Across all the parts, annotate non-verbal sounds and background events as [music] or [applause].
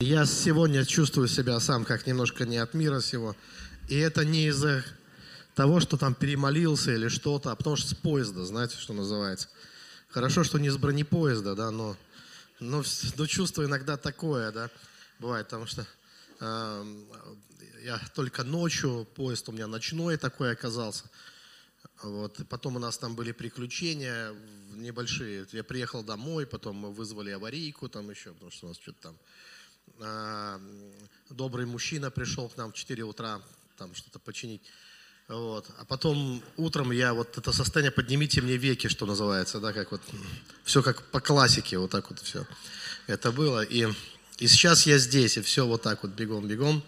Я сегодня чувствую себя сам как немножко не от мира сего. И это не из-за того, что там перемолился или что-то, а потому что с поезда, знаете, что называется. Хорошо, что не с бронепоезда, да, но, но, но чувство иногда такое, да, бывает, потому что э, я только ночью, поезд у меня ночной такой оказался. Вот. Потом у нас там были приключения небольшие. Я приехал домой, потом мы вызвали аварийку там еще, потому что у нас что-то там добрый мужчина пришел к нам в 4 утра там что-то починить. Вот. А потом утром я вот это состояние «поднимите мне веки», что называется, да, как вот, все как по классике, вот так вот все это было. И, и сейчас я здесь, и все вот так вот бегом-бегом.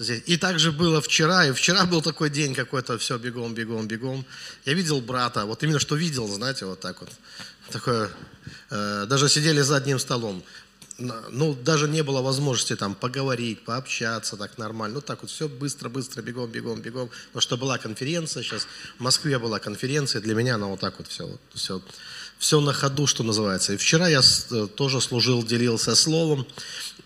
Здесь. И также было вчера, и вчера был такой день какой-то, все бегом, бегом, бегом. Я видел брата, вот именно что видел, знаете, вот так вот. Такое, э, даже сидели за одним столом ну, даже не было возможности там поговорить, пообщаться так нормально. Ну, так вот все быстро, быстро, бегом, бегом, бегом. Потому что была конференция сейчас, в Москве была конференция, для меня она вот так вот все, все, все на ходу, что называется. И вчера я э, тоже служил, делился словом.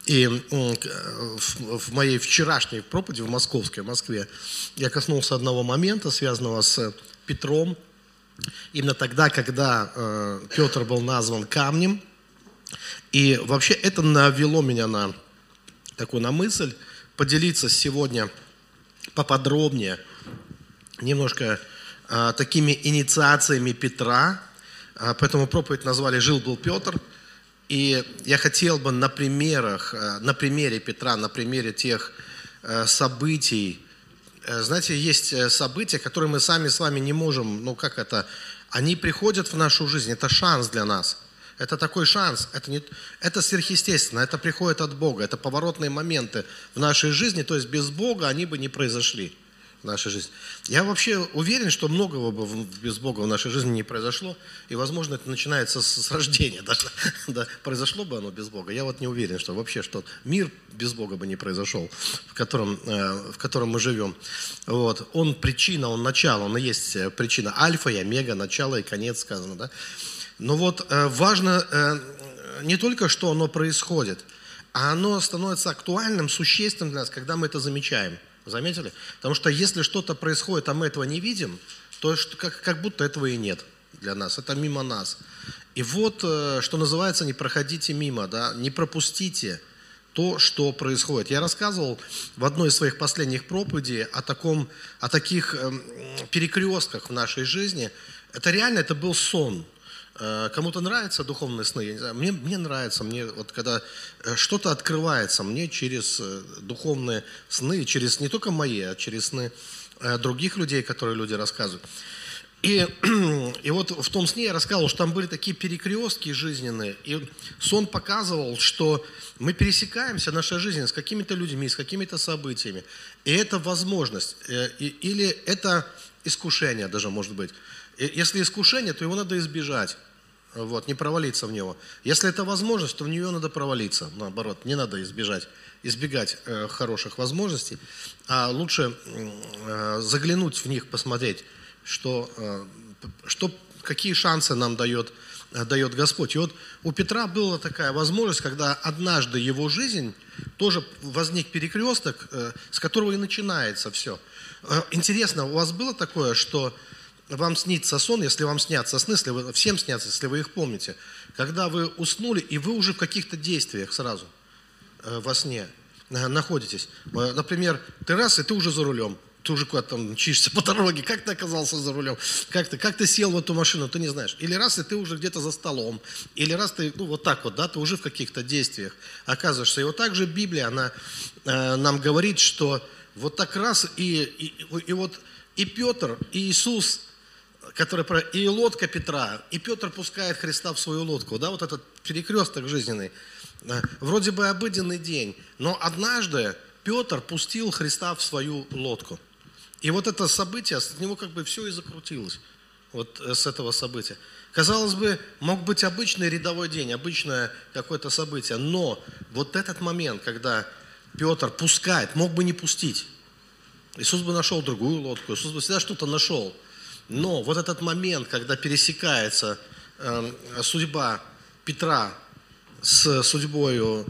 И в моей вчерашней проповеди в московской, в Москве, я коснулся одного момента, связанного с Петром. Именно тогда, когда э, Петр был назван камнем – и вообще это навело меня на такую на мысль поделиться сегодня поподробнее немножко а, такими инициациями Петра. А, поэтому проповедь назвали «Жил-был Петр». И я хотел бы на примерах, а, на примере Петра, на примере тех а, событий, а, знаете, есть э, события, которые мы сами с вами не можем, ну как это, они приходят в нашу жизнь, это шанс для нас – это такой шанс, это, не, это сверхъестественно, это приходит от Бога, это поворотные моменты в нашей жизни, то есть без Бога они бы не произошли в нашей жизни. Я вообще уверен, что многого бы без Бога в нашей жизни не произошло, и, возможно, это начинается с, с рождения [laughs] даже. да, произошло бы оно без Бога. Я вот не уверен, что вообще что мир без Бога бы не произошел, в котором, э, в котором мы живем. Вот. Он причина, он начало, он и есть э, причина. Альфа и омега, начало и конец сказано. Да? Но вот э, важно э, не только, что оно происходит, а оно становится актуальным, существенным для нас, когда мы это замечаем. Заметили? Потому что если что-то происходит, а мы этого не видим, то как, будто этого и нет для нас. Это мимо нас. И вот, э, что называется, не проходите мимо, да, не пропустите то, что происходит. Я рассказывал в одной из своих последних проповедей о, таком, о таких эм, перекрестках в нашей жизни. Это реально, это был сон. Э, кому-то нравятся духовные сны, я не знаю, мне, мне нравится, мне вот когда э, что-то открывается мне через э, духовные сны, через не только мои, а через сны других людей, которые люди рассказывают. И, [clears throat] и вот в том сне я рассказывал, что там были такие перекрестки жизненные, и сон показывал, что мы пересекаемся, наша жизнь, с какими-то людьми, с какими-то событиями. И это возможность, или это искушение даже может быть. Если искушение, то его надо избежать, вот, не провалиться в него. Если это возможность, то в нее надо провалиться, наоборот, не надо избежать, избегать э, хороших возможностей, а лучше э, заглянуть в них, посмотреть, что, э, что, какие шансы нам дает, э, дает Господь. И вот у Петра была такая возможность, когда однажды его жизнь, тоже возник перекресток, э, с которого и начинается все. Э, интересно, у вас было такое, что вам снится сон, если вам снятся сны, если вы, всем снятся, если вы их помните, когда вы уснули, и вы уже в каких-то действиях сразу э, во сне э, находитесь. Э, например, ты раз, и ты уже за рулем, ты уже куда-то там чишься по дороге, как ты оказался за рулем, как ты, как ты сел в эту машину, ты не знаешь. Или раз, и ты уже где-то за столом, или раз ты, ну вот так вот, да, ты уже в каких-то действиях оказываешься. И вот так же Библия, она э, нам говорит, что вот так раз, и, и, и вот и Петр, и Иисус – который про и лодка Петра, и Петр пускает Христа в свою лодку, да, вот этот перекресток жизненный. Вроде бы обыденный день, но однажды Петр пустил Христа в свою лодку. И вот это событие, с него как бы все и закрутилось, вот э, с этого события. Казалось бы, мог быть обычный рядовой день, обычное какое-то событие, но вот этот момент, когда Петр пускает, мог бы не пустить. Иисус бы нашел другую лодку, Иисус бы всегда что-то нашел – но вот этот момент, когда пересекается э, судьба Петра с судьбой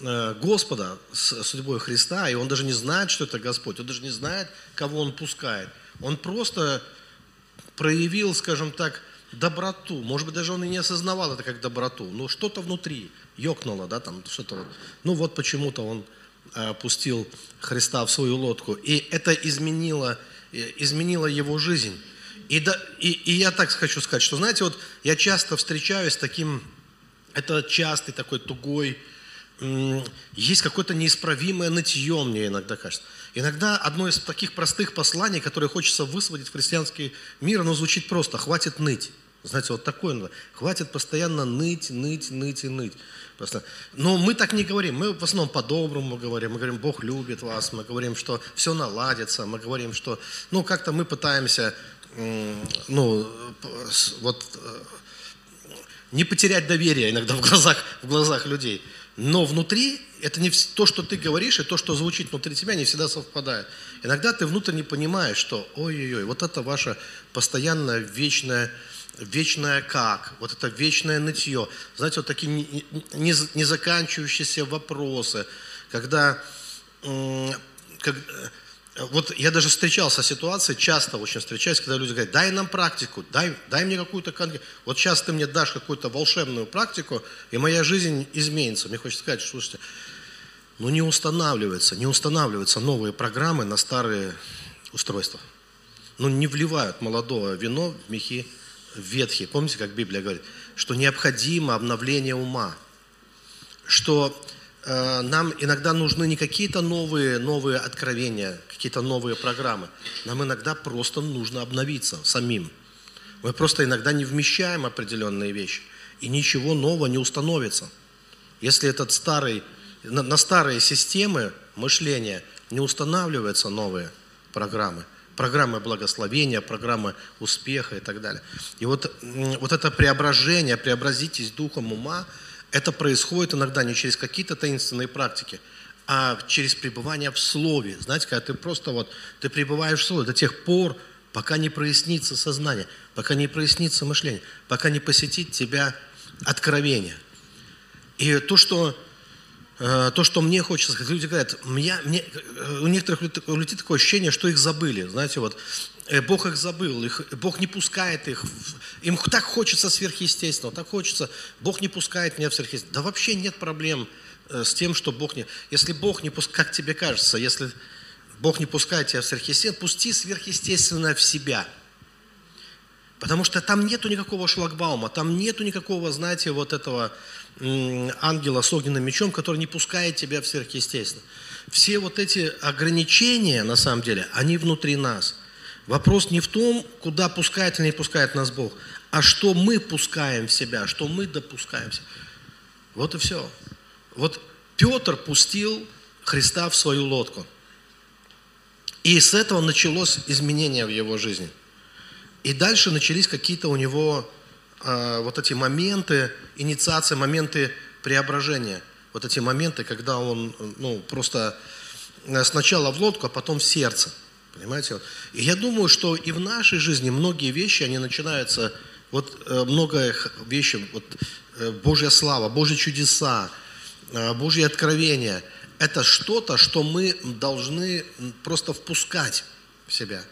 э, Господа с судьбой Христа, и он даже не знает, что это Господь, он даже не знает, кого он пускает. Он просто проявил, скажем так, доброту. Может быть, даже он и не осознавал это как доброту, но что-то внутри ёкнуло, да, там что-то вот. Ну вот почему-то он э, пустил Христа в свою лодку. И это изменило, э, изменило его жизнь. И, да, и, и я так хочу сказать, что, знаете, вот я часто встречаюсь с таким, это частый такой тугой, есть какое-то неисправимое нытье, мне иногда кажется. Иногда одно из таких простых посланий, которое хочется высвободить в христианский мир, оно звучит просто «хватит ныть». Знаете, вот такое, хватит постоянно ныть, ныть, ныть и ныть. Просто. Но мы так не говорим, мы в основном по-доброму говорим, мы говорим, Бог любит вас, мы говорим, что все наладится, мы говорим, что, ну, как-то мы пытаемся, ну, вот, э, не потерять доверие иногда в глазах, в глазах людей. Но внутри это не то, что ты говоришь, и то, что звучит внутри тебя, не всегда совпадает. Иногда ты внутренне понимаешь, что ой-ой-ой, вот это ваше постоянное вечное вечное как, вот это вечное нытье. Знаете, вот такие незаканчивающиеся вопросы, когда, как, вот я даже встречался с ситуацией, часто очень встречаюсь, когда люди говорят, дай нам практику, дай, дай мне какую-то конкретную, вот сейчас ты мне дашь какую-то волшебную практику, и моя жизнь изменится. Мне хочется сказать, слушайте, ну не устанавливаются, не устанавливаются новые программы на старые устройства. Ну не вливают молодое вино в мехи ветхие. Помните, как Библия говорит, что необходимо обновление ума, что э, нам иногда нужны не какие-то новые, новые откровения, какие-то новые программы. Нам иногда просто нужно обновиться самим. Мы просто иногда не вмещаем определенные вещи, и ничего нового не установится. Если этот старый, на, на старые системы мышления не устанавливаются новые программы – программы благословения, программы успеха и так далее. И вот, вот это преображение, преобразитесь духом ума, это происходит иногда не через какие-то таинственные практики, а через пребывание в Слове. Знаете, когда ты просто вот, ты пребываешь в Слове до тех пор, пока не прояснится сознание, пока не прояснится мышление, пока не посетит тебя откровение. И то, что Э, то, что мне хочется сказать. Люди говорят, меня, мне, э, у некоторых людей такое ощущение, что их забыли. Знаете, вот э, Бог их забыл, их, Бог не пускает их. Им так хочется сверхъестественного, так хочется. Бог не пускает меня в сверхъестественное. Да вообще нет проблем с тем, что Бог не... Если Бог не пускает, как тебе кажется, если Бог не пускает тебя в сверхъестественное, пусти сверхъестественное в себя. Потому что там нету никакого шлагбаума, там нету никакого, знаете, вот этого ангела с огненным мечом, который не пускает тебя в сверхъестественно. Все вот эти ограничения, на самом деле, они внутри нас. Вопрос не в том, куда пускает или не пускает нас Бог, а что мы пускаем в себя, что мы допускаем. Вот и все. Вот Петр пустил Христа в свою лодку. И с этого началось изменение в его жизни. И дальше начались какие-то у него э, вот эти моменты, инициации, моменты преображения. Вот эти моменты, когда он ну, просто э, сначала в лодку, а потом в сердце. Понимаете? И я думаю, что и в нашей жизни многие вещи, они начинаются, вот э, много вещей, вот э, Божья слава, Божьи чудеса, Божьи откровения, это что-то, что мы должны просто впускать в себя.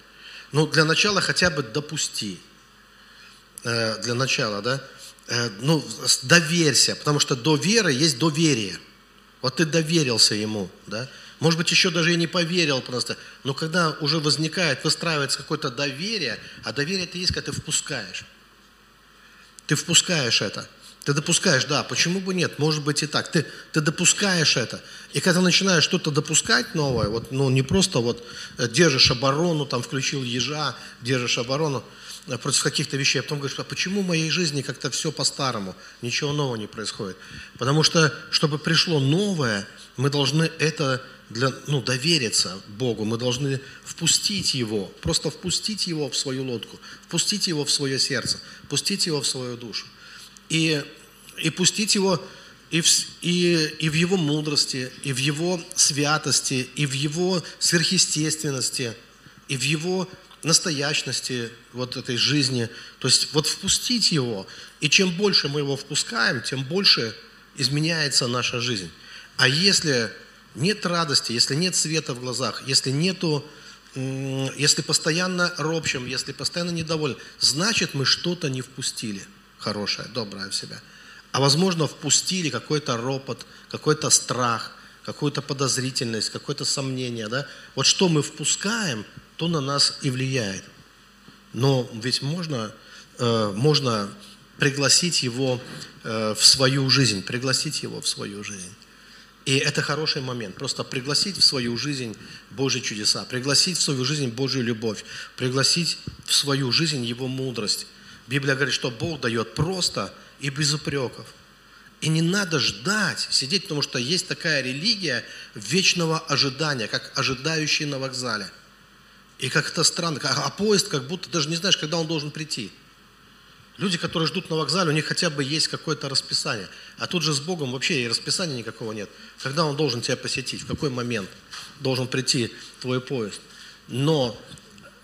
Ну, для начала хотя бы допусти. Для начала, да? Э, ну, доверься, потому что до веры есть доверие. Вот ты доверился ему, да? Может быть, еще даже и не поверил просто. Но когда уже возникает, выстраивается какое-то доверие, а доверие это есть, когда ты впускаешь. Ты впускаешь это. Ты допускаешь, да, почему бы нет, может быть и так. Ты, ты допускаешь это. И когда начинаешь что-то допускать новое, вот, ну не просто вот э, держишь оборону, там включил ежа, держишь оборону, Э, против каких-то вещей, а потом говоришь, а почему в моей жизни как-то все по-старому, ничего нового не происходит? Потому что, чтобы пришло новое, мы должны это для, ну, довериться Богу, мы должны впустить Его, просто впустить Его в свою лодку, впустить Его в свое сердце, впустить Его в свою душу. И, и пустить Его и в, и, и в Его мудрости, и в Его святости, и в Его сверхъестественности, и в Его настоящности вот этой жизни. То есть вот впустить его. И чем больше мы его впускаем, тем больше изменяется наша жизнь. А если нет радости, если нет света в глазах, если нету, если постоянно ропщим, если постоянно недовольны, значит мы что-то не впустили хорошее, доброе в себя. А возможно впустили какой-то ропот, какой-то страх, какую-то подозрительность, какое-то сомнение. Да? Вот что мы впускаем, то на нас и влияет. Но ведь можно, э, можно пригласить его э, в свою жизнь, пригласить его в свою жизнь. И это хороший момент. Просто пригласить в свою жизнь Божьи чудеса, пригласить в свою жизнь Божью любовь, пригласить в свою жизнь Его мудрость. Библия говорит, что Бог дает просто и без упреков. И не надо ждать, сидеть, потому что есть такая религия вечного ожидания, как ожидающий на вокзале. И как это странно, а поезд как будто даже не знаешь, когда он должен прийти. Люди, которые ждут на вокзале, у них хотя бы есть какое-то расписание. А тут же с Богом вообще и расписания никакого нет. Когда Он должен тебя посетить, в какой момент должен прийти твой поезд. Но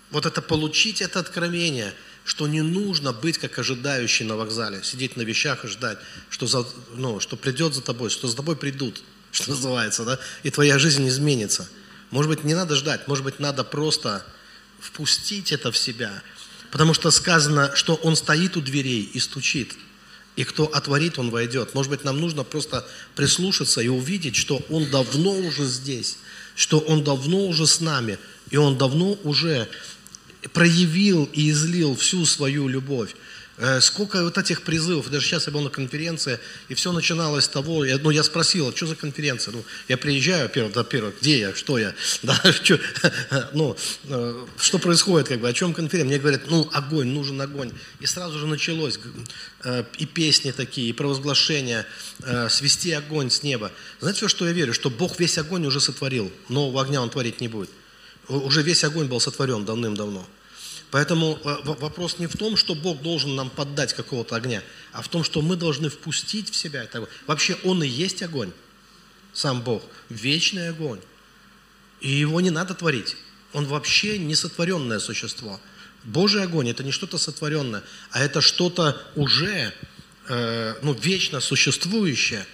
вот это получить это откровение, что не нужно быть как ожидающий на вокзале, сидеть на вещах и ждать, что, за, ну, что придет за тобой, что за тобой придут, [laughs] что называется, да, и твоя жизнь изменится. Может быть, не надо ждать, может быть, надо просто впустить это в себя – Потому что сказано, что он стоит у дверей и стучит. И кто отворит, он войдет. Может быть, нам нужно просто прислушаться и увидеть, что он давно уже здесь, что он давно уже с нами, и он давно уже проявил и излил всю свою любовь. Э, сколько вот этих призывов, даже сейчас я был на конференции, и все начиналось с того, я, ну, я спросил, а что за конференция? Ну, я приезжаю, первый, да, первый, где я, что я, [laughs] да, [laughs] что, [laughs] ну, э, что происходит, как бы, о чем конференция? Мне говорят, ну, огонь, нужен огонь. И сразу же началось, э, и песни такие, и провозглашения, свести огонь с неба. Знаете, что я верю? Что Бог весь огонь уже сотворил, нового огня Он творить не будет. Уже весь огонь был сотворен давным-давно. Поэтому э, вопрос не в том, что Бог должен нам поддать какого-то огня, а в том, что мы должны впустить в себя это. Вообще Он и есть огонь, сам Бог, вечный огонь. И его не надо творить. Он вообще не сотворенное существо. Божий огонь – это не что-то сотворенное, а это что-то уже э, ну, вечно существующее,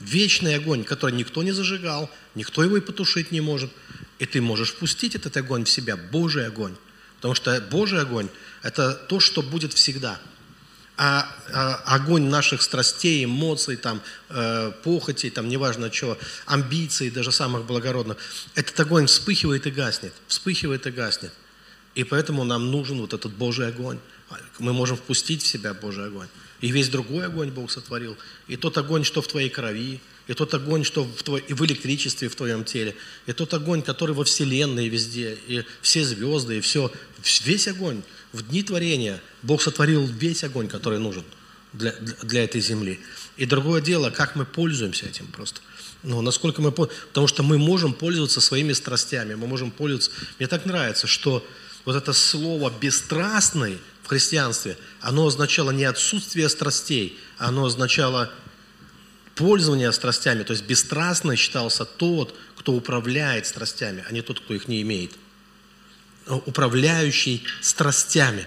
вечный огонь, который никто не зажигал, никто его и потушить не может. И ты можешь впустить этот огонь в себя, Божий огонь. Потому что Божий огонь – это то, что будет всегда. А, а огонь наших страстей, эмоций, там, э, похотей, там, неважно чего, амбиций, даже самых благородных, этот огонь вспыхивает и гаснет, вспыхивает и гаснет. И поэтому нам нужен вот этот Божий огонь. Мы можем впустить в себя Божий огонь. И весь другой огонь Бог сотворил. И тот огонь, что в твоей крови, и тот огонь, что в, твой, и в электричестве в твоем теле, и тот огонь, который во Вселенной везде, и все звезды, и все, весь огонь. В дни творения Бог сотворил весь огонь, который нужен для, для этой земли. И другое дело, как мы пользуемся этим просто. Ну, насколько мы... Потому что мы можем пользоваться своими страстями, мы можем пользоваться... Мне так нравится, что вот это слово «бесстрастный» в христианстве, оно означало не отсутствие страстей, оно означало пользование страстями, то есть бесстрастно считался тот, кто управляет страстями, а не тот, кто их не имеет. Управляющий страстями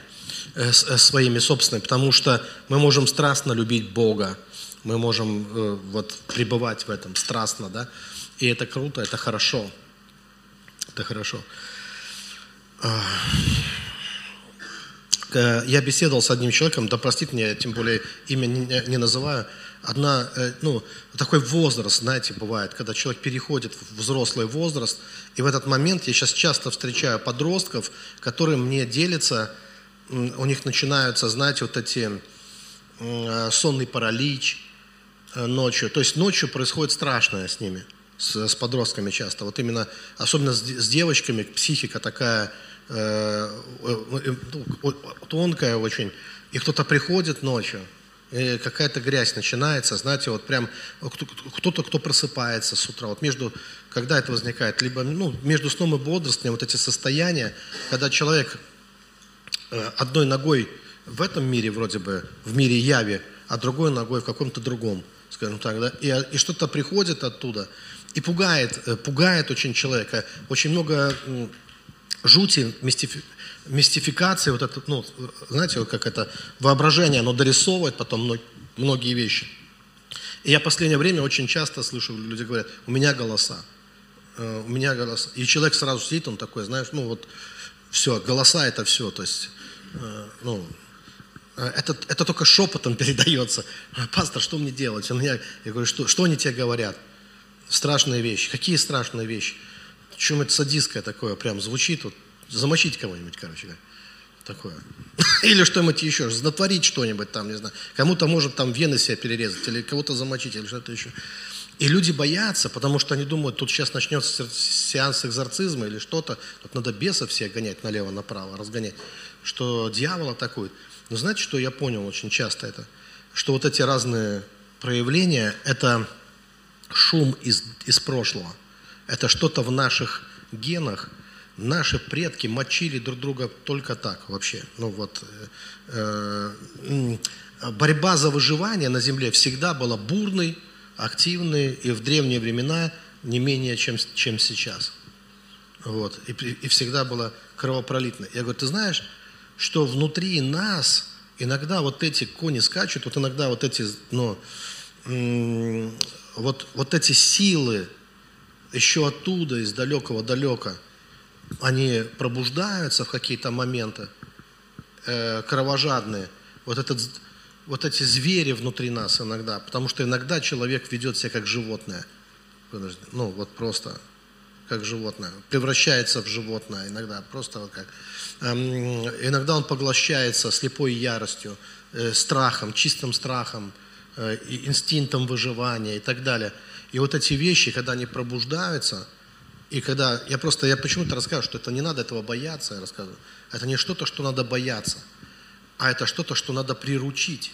э, э, своими собственными, потому что мы можем страстно любить Бога, мы можем э, вот пребывать в этом страстно, да, и это круто, это хорошо, это хорошо. Я беседовал с одним человеком, да простите мне, тем более имя не называю, одна, э, ну, такой возраст, знаете, бывает, когда человек переходит в взрослый возраст, и в этот момент я сейчас часто встречаю подростков, которые мне делятся, у них начинаются, знаете, вот эти э, сонный паралич э, ночью. То есть ночью происходит страшное с ними, с, с подростками часто. Вот именно, особенно с, с девочками, психика такая э, э, тонкая очень. И кто-то приходит ночью, какая-то грязь начинается, знаете, вот прям кто-то, кто просыпается с утра, вот между, когда это возникает, либо ну, между сном и бодрствованием, вот эти состояния, когда человек э, одной ногой в этом мире вроде бы, в мире яви, а другой ногой в каком-то другом, скажем так, да, и, и что-то приходит оттуда и пугает, э, пугает очень человека, очень много жути, мистификации, мистификация, вот это, ну, знаете, вот как это воображение, оно дорисовывает потом многие вещи. И я в последнее время очень часто слышу, люди говорят, у меня голоса, э, у меня голоса. И человек сразу сидит, он такой, знаешь, ну вот, все, голоса это все, то есть, э, ну, э, это, это только шепотом [laughs] передается. Пастор, что мне делать? Он меня, я говорю, что, что они тебе говорят? Страшные вещи. Какие страшные вещи? Чем это садистское такое прям звучит? Вот, замочить кого-нибудь, короче такое. [laughs] Или что-нибудь еще, натворить что-нибудь там, не знаю. Кому-то может там вены себя перерезать, или кого-то замочить, или что-то еще. И люди боятся, потому что они думают, тут сейчас начнется сеанс экзорцизма или что-то, тут надо бесов всех гонять налево-направо, разгонять, что дьявол атакует. Но знаете, что я понял очень часто это? Что вот эти разные проявления – это шум из, из прошлого. Это что-то в наших генах, Наши предки мочили друг друга только так вообще. Ну вот, э, э, борьба за выживание на земле всегда была бурной, активной и в древние времена не менее, чем, чем сейчас. Вот, и, и всегда была кровопролитной. Я говорю, ты знаешь, что внутри нас иногда вот эти кони скачут, вот иногда вот эти, ну, вот, вот эти силы еще оттуда, из далекого-далека – они пробуждаются в какие-то моменты, э, кровожадные, вот, этот, вот эти звери внутри нас иногда, потому что иногда человек ведет себя как животное, ну вот просто как животное, превращается в животное иногда, просто вот как. Эм, иногда он поглощается слепой яростью, э, страхом, чистым страхом, э, инстинктом выживания и так далее. И вот эти вещи, когда они пробуждаются – и когда я просто, я почему-то рассказываю, что это не надо этого бояться, я рассказываю. Это не что-то, что надо бояться, а это что-то, что надо приручить.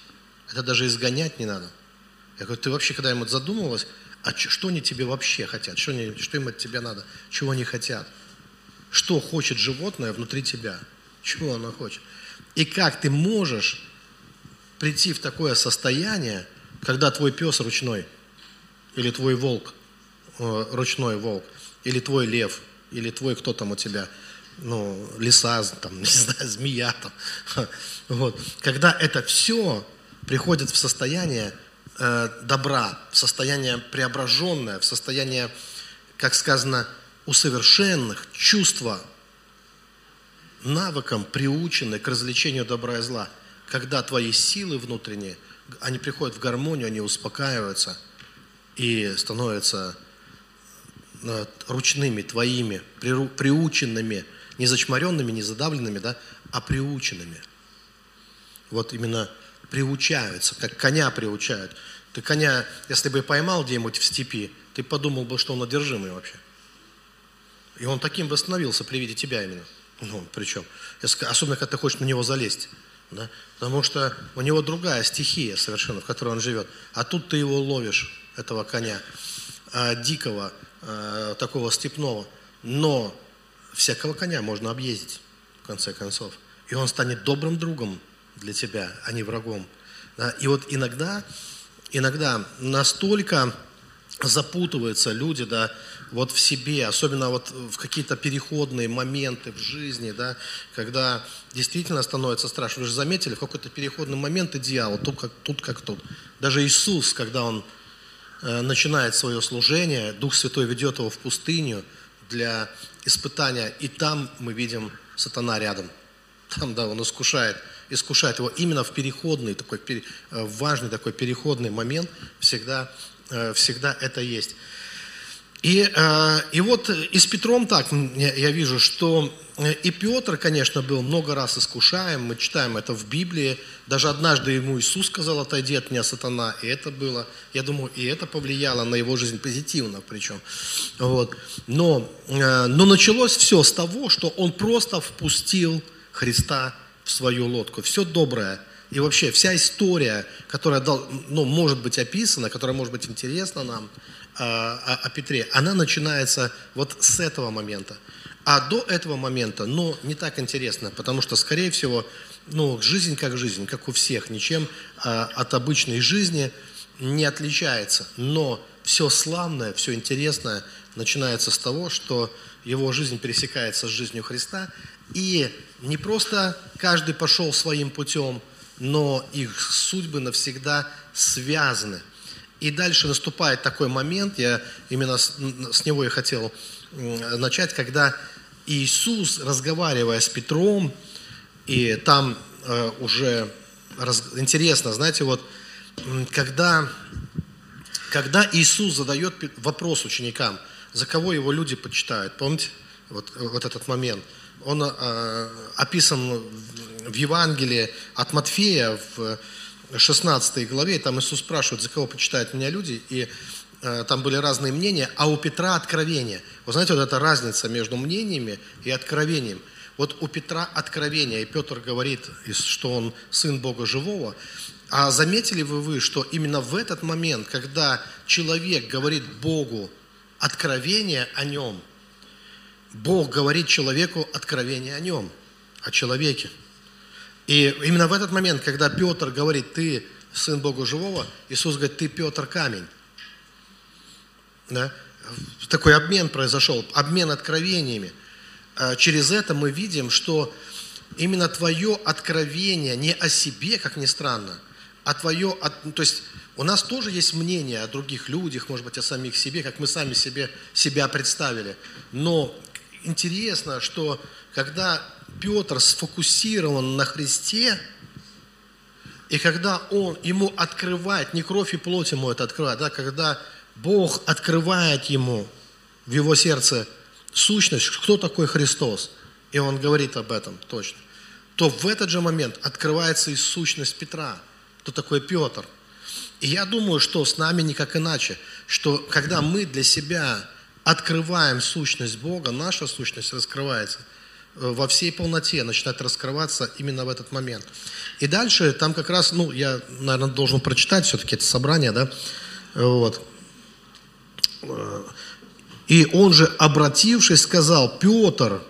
Это даже изгонять не надо. Я говорю, ты вообще когда-нибудь задумывалась, а что они тебе вообще хотят? Что, они, что им от тебя надо? Чего они хотят? Что хочет животное внутри тебя? Чего оно хочет? И как ты можешь прийти в такое состояние, когда твой пес ручной, или твой волк, э, ручной волк, или твой лев, или твой кто там у тебя, ну, лиса, там, [laughs] не знаю, змея там. [laughs] Вот. Когда это все приходит в состояние э, добра, в состояние преображенное, в состояние, как сказано, усовершенных, чувства, навыкам приучены к развлечению добра и зла. Когда твои силы внутренние, они приходят в гармонию, они успокаиваются и становятся ручными, твоими, приученными, не зачморенными, не задавленными, да, а приученными. Вот именно приучаются, как коня приучают. Ты коня, если бы поймал где-нибудь в степи, ты подумал бы, что он одержимый вообще. И он таким бы становился при виде тебя именно. Ну, причем, особенно, когда ты хочешь на него залезть. Да? Потому что у него другая стихия совершенно, в которой он живет. А тут ты его ловишь, этого коня, а, дикого, э, такого степного. Но всякого коня можно объездить, в конце концов. И он станет добрым другом для тебя, а не врагом. Да? И вот иногда, иногда настолько запутываются люди, да, вот в себе, особенно вот в какие-то переходные моменты в жизни, да, когда действительно становится страшно. Вы же заметили, в какой-то переходный момент и дьявол, тут как тут, как тут. Даже Иисус, когда Он начинает свое служение, Дух Святой ведет его в пустыню для испытания, и там мы видим сатана рядом. Там, да, он искушает, искушает его именно в переходный, такой, э, важный такой переходный момент, всегда, э, всегда это есть. И, и вот и с Петром так я вижу, что и Петр, конечно, был много раз искушаем, мы читаем это в Библии. Даже однажды ему Иисус сказал, отойди от меня, сатана, и это было, я думаю, и это повлияло на его жизнь позитивно причем. Вот. Но, э, но началось все с того, что он просто впустил Христа в свою лодку. Все доброе. И вообще вся история, которая ну, может быть описана, которая может быть интересна нам э, о, о Петре, она начинается вот с этого момента. А до этого момента, ну, не так интересно, потому что, скорее всего, ну, жизнь как жизнь, как у всех, ничем а, от обычной жизни не отличается. Но все славное, все интересное начинается с того, что его жизнь пересекается с жизнью Христа, и не просто каждый пошел своим путем, но их судьбы навсегда связаны. И дальше наступает такой момент, я именно с, с него и хотел начать, когда Иисус, разговаривая с Петром, и там э, уже раз, интересно, знаете, вот когда, когда Иисус задает вопрос ученикам, за кого его люди почитают, помните, вот, вот этот момент, он э, описан в Евангелии от Матфея в 16 главе, там Иисус спрашивает, за кого почитают меня люди, и э, там были разные мнения, а у Петра откровение. Вы знаете, вот эта разница между мнениями и откровением. Вот у Петра откровение, и Петр говорит, что он сын Бога живого, а заметили вы вы, что именно в этот момент, когда человек говорит Богу откровение о нем, Бог говорит человеку откровение о нем, о человеке – и именно в этот момент, когда Петр говорит, ты сын Бога живого, Иисус говорит, ты Петр камень. Да? Такой обмен произошел, обмен откровениями. А через это мы видим, что именно твое откровение не о себе, как ни странно, а твое, то есть у нас тоже есть мнение о других людях, может быть, о самих себе, как мы сами себе, себя представили. Но интересно, что когда Петр сфокусирован на Христе, и когда он ему открывает, не кровь и плоть ему это открывает, да, когда Бог открывает ему в его сердце сущность, кто такой Христос, и он говорит об этом точно, то в этот же момент открывается и сущность Петра, кто такой Петр. И я думаю, что с нами никак иначе, что когда мы для себя открываем сущность Бога, наша сущность раскрывается – Э, во всей полноте начинает раскрываться именно в этот момент. И дальше там как раз, ну, я, наверное, должен прочитать все-таки это собрание, да, вот. И он же, обратившись, сказал, Петр,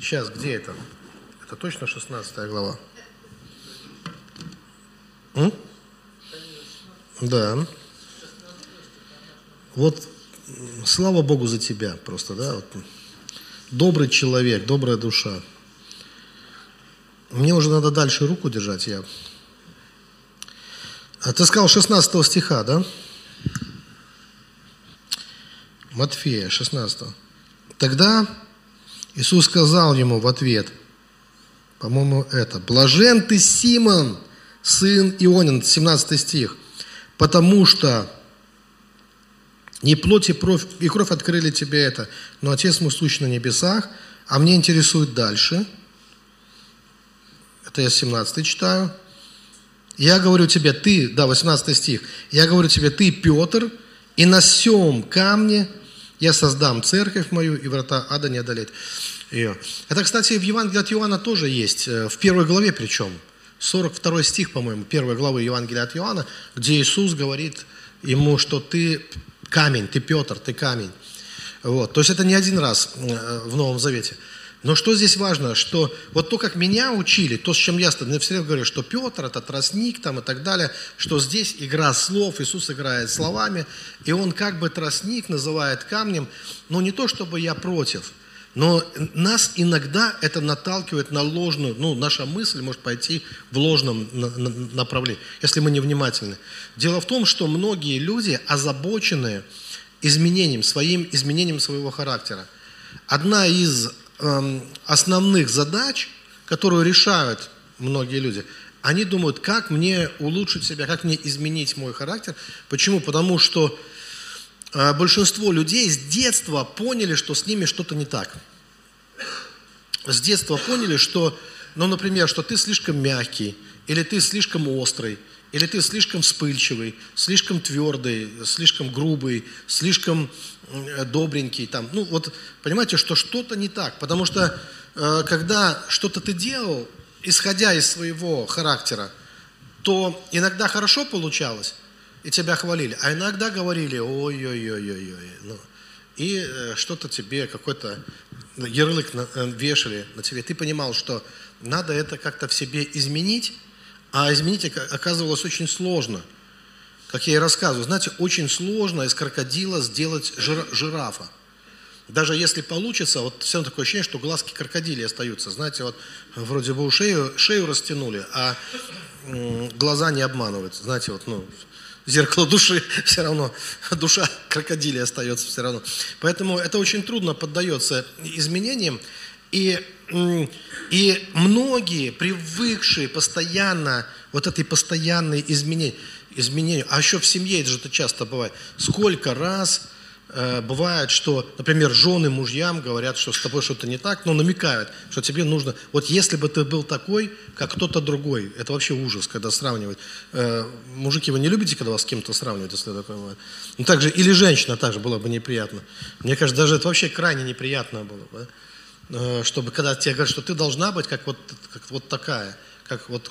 сейчас, где это? Это точно 16 глава? М? Да. Вот слава Богу за тебя просто, да, вот. добрый человек, добрая душа. Мне уже надо дальше руку держать, я. А ты сказал 16 стиха, да? Матфея, 16. Тогда Иисус сказал ему в ответ, по-моему, это, «Блажен ты, Симон, сын Ионин», 17 стих, «потому что не плоть и кровь, и кровь открыли тебе это, но Отец мой сущ на небесах, а мне интересует дальше. Это я 17 читаю. Я говорю тебе, ты, да, 18 стих, я говорю тебе, ты, Петр, и на сем камне я создам церковь мою, и врата ада не одолеет ее. Это, кстати, в Евангелии от Иоанна тоже есть, э, в первой главе причем. 42 стих, по-моему, первой главы Евангелия от Иоанна, где Иисус говорит ему, что ты камень, ты Петр, ты камень. Вот. То есть это не один раз э, в Новом Завете. Но что здесь важно, что вот то, как меня учили, то, с чем я все время говорю, что Петр это тростник там и так далее, что здесь игра слов, Иисус играет словами, и он как бы тростник называет камнем, но не то, чтобы я против, но нас иногда это наталкивает на ложную, ну, наша мысль может пойти в ложном направлении, если мы невнимательны. Дело в том, что многие люди озабочены изменением, своим изменением своего характера. Одна из основных задач, которую решают многие люди, они думают, как мне улучшить себя, как мне изменить мой характер. Почему? Потому что а большинство людей с детства поняли, что с ними что-то не так. С детства поняли, что, ну, например, что ты слишком мягкий, или ты слишком острый, или ты слишком вспыльчивый, слишком твердый, слишком грубый, слишком добренький. Там. Ну, вот понимаете, что что-то не так. Потому что э, когда что-то ты делал, исходя из своего характера, то иногда хорошо получалось, и тебя хвалили. А иногда говорили, ой-ой-ой-ой-ой. Ну, и э, что-то тебе, какой-то ярлык на, э, вешали на тебе. Ты понимал, что надо это как-то в себе изменить, а изменить оказывалось очень сложно. Как я и рассказываю, знаете, очень сложно из крокодила сделать жир, жирафа. даже если получится, вот все равно такое ощущение, что глазки крокодили остаются. Знаете, вот вроде бы шею, шею растянули, а глаза не обманывают. Знаете, вот, ну, зеркало души [laughs] все равно, душа крокодилия остается все равно. Поэтому это очень трудно поддается изменениям. И, и многие, привыкшие постоянно, вот этой постоянной изменения, изменению, а еще в семье это же это часто бывает, сколько раз Э, бывает, что, например, жены мужьям говорят, что с тобой что-то не так, но намекают, что тебе нужно... Вот если бы ты был такой, как кто-то другой, это вообще ужас, когда сравнивать. Э, мужики, вы не любите, когда вас с кем-то сравнивают, если такое бывает? Ну, также, или женщина также было бы неприятно. Мне кажется, даже это вообще крайне неприятно было бы. Э, чтобы когда тебе говорят, что ты должна быть как вот, как вот такая, как вот...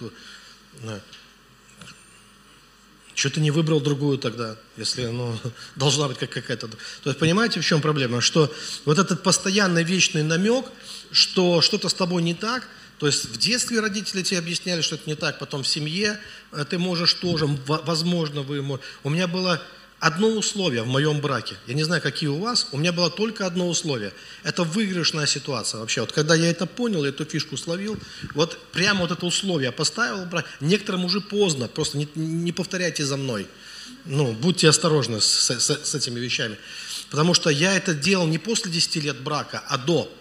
Что ты не выбрал другую тогда, если ну, [laughs] должна быть как какая-то... То есть понимаете, в чем проблема? Что вот этот постоянный вечный намек, что что-то с тобой не так, то есть в детстве родители тебе объясняли, что это не так, потом в семье э, ты можешь тоже, возможно, вы... У меня было одно условие в моем браке. Я не знаю, какие у вас. У меня было только одно условие. Это выигрышная ситуация вообще. Вот когда я это понял, эту фишку словил, вот прямо вот это условие поставил. Некоторым уже поздно, просто не, не повторяйте за мной. Ну, будьте осторожны с, с, с этими вещами. Потому что я это делал не после 10 лет брака, а до.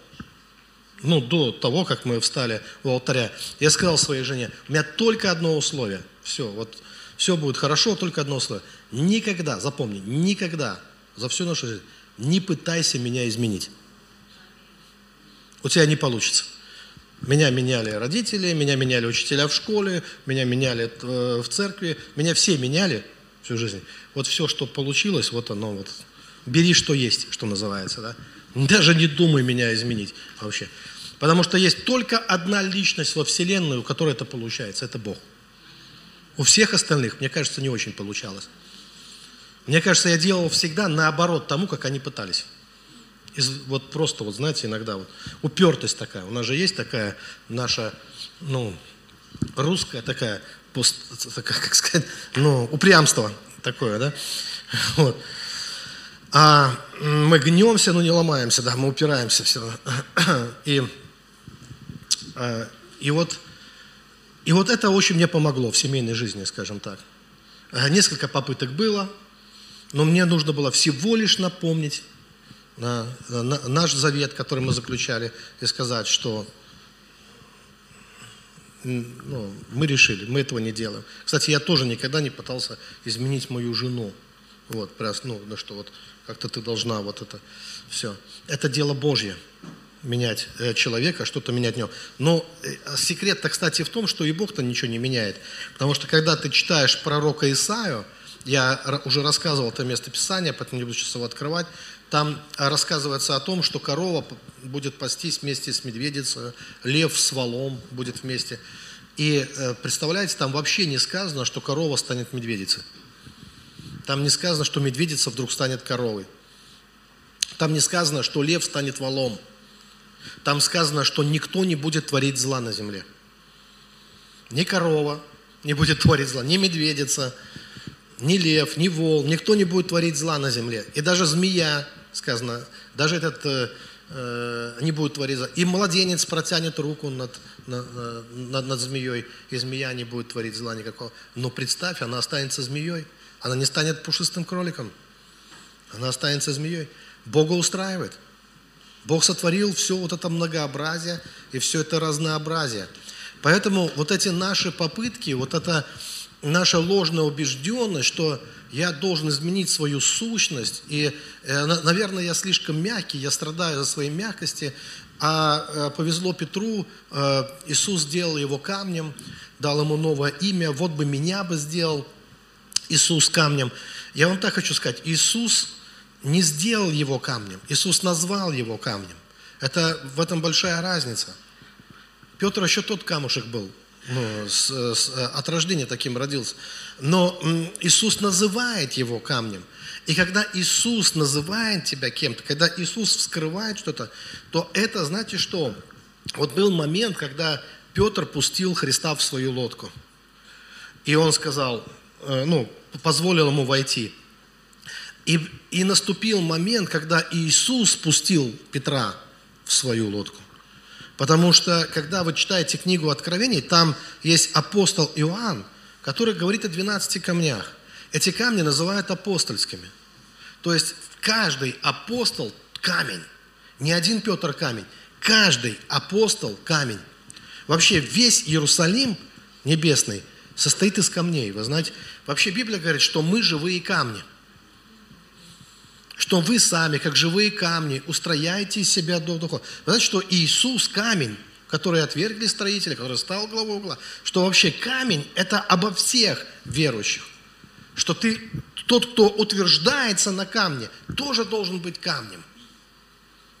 Ну, до того, как мы встали у алтаря. Я сказал своей жене, у меня только одно условие. Все, вот все будет хорошо, только одно условие. Никогда, запомни, никогда за всю нашу жизнь не пытайся меня изменить. У тебя не получится. Меня меняли родители, меня меняли учителя в школе, меня меняли э, в церкви, меня все меняли всю жизнь. Вот все, что получилось, вот оно вот. Бери, что есть, что называется, да. Даже не думай меня изменить вообще. Потому что есть только одна личность во Вселенной, у которой это получается, это Бог. У всех остальных, мне кажется, не очень получалось. Мне кажется, я делал всегда наоборот тому, как они пытались. Из, вот просто, вот знаете, иногда вот упертость такая. У нас же есть такая наша, ну, русская такая, пост, такая как сказать, ну, упрямство такое, да? [laughs] Вот. А мы гнемся, но не ломаемся, да, мы упираемся все равно. [clears throat] И, а, и вот и вот это очень мне помогло в семейной жизни, скажем так. Несколько попыток было, но мне нужно было всего лишь напомнить на, на, наш завет, который мы заключали, и сказать, что ну, мы решили, мы этого не делаем. Кстати, я тоже никогда не пытался изменить мою жену. Вот, ну, ну что вот как-то ты должна вот это все. Это дело Божье менять э, человека, что-то менять в нем. Но э, секрет-то, кстати, в том, что и Бог-то ничего не меняет. Потому что когда ты читаешь пророка Исаию, я уже рассказывал это место Писания, поэтому не буду сейчас его открывать, там рассказывается о том, что корова будет пастись вместе с медведицей, лев с валом будет вместе. И э, представляете, там вообще не сказано, что корова станет медведицей. Там не сказано, что медведица вдруг станет коровой. Там не сказано, что лев станет валом. Там сказано, что никто не будет творить зла на земле. Ни корова не будет [laughs] творить зла, ни медведица, ни лев, ни вол, никто не будет творить зла на земле. И даже змея, сказано, даже этот э, э, не будет творить зла. И младенец протянет руку над, над, над, над змеей, и змея не будет творить зла никакого. Но представь, она останется змеей. Она не станет пушистым кроликом. Она останется змеей. Бога устраивает. Бог сотворил все вот это многообразие и все это разнообразие. Поэтому вот эти наши попытки, вот это наша ложная убежденность, что я должен изменить свою сущность, и, э, наверное, я слишком мягкий, я страдаю за своей мягкости, а э, повезло Петру, э, Иисус сделал его камнем, дал ему новое имя, вот бы меня бы сделал Иисус камнем. Я вам так хочу сказать, Иисус не сделал его камнем. Иисус назвал его камнем. Это, в этом большая разница. Петр еще тот камушек был, ну, с, с, от рождения таким родился. Но Иисус называет его камнем. И когда Иисус называет тебя кем-то, когда Иисус вскрывает что-то, то это, знаете что? Вот был момент, когда Петр пустил Христа в свою лодку. И он сказал, э, ну, позволил ему войти. И, и наступил момент, когда Иисус спустил Петра в свою лодку. Потому что, когда вы читаете книгу Откровений, там есть апостол Иоанн, который говорит о 12 камнях. Эти камни называют апостольскими. То есть каждый апостол – камень. Не один Петр камень. Каждый апостол – камень. Вообще весь Иерусалим небесный состоит из камней. Вы знаете, вообще Библия говорит, что мы живые камни что вы сами, как живые камни, устрояете из себя до духа. Вы знаете, что Иисус камень, который отвергли строителя, который стал главой угла, что вообще камень – это обо всех верующих. Что ты, тот, кто утверждается на камне, тоже должен быть камнем.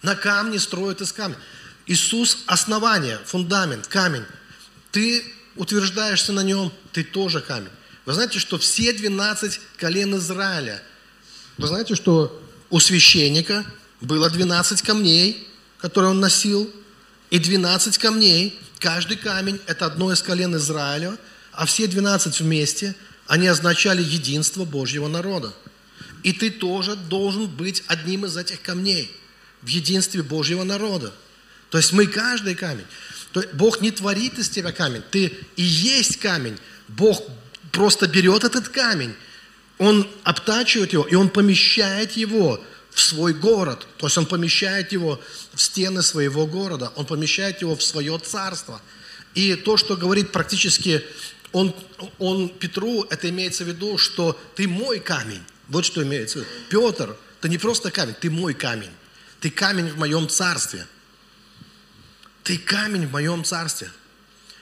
На камне строят из камня. Иисус – основание, фундамент, камень. Ты утверждаешься на нем, ты тоже камень. Вы знаете, что все 12 колен Израиля, вы знаете, что у священника было 12 камней, которые он носил, и 12 камней, каждый камень – это одно из колен Израиля, а все 12 вместе, они означали единство Божьего народа. И ты тоже должен быть одним из этих камней в единстве Божьего народа. То есть мы каждый камень. То есть Бог не творит из тебя камень, ты и есть камень. Бог просто берет этот камень он обтачивает его, и он помещает его в свой город. То есть он помещает его в стены своего города, он помещает его в свое царство. И то, что говорит практически он, он Петру, это имеется в виду, что ты мой камень. Вот что имеется в виду. Петр, ты не просто камень, ты мой камень. Ты камень в моем царстве. Ты камень в моем царстве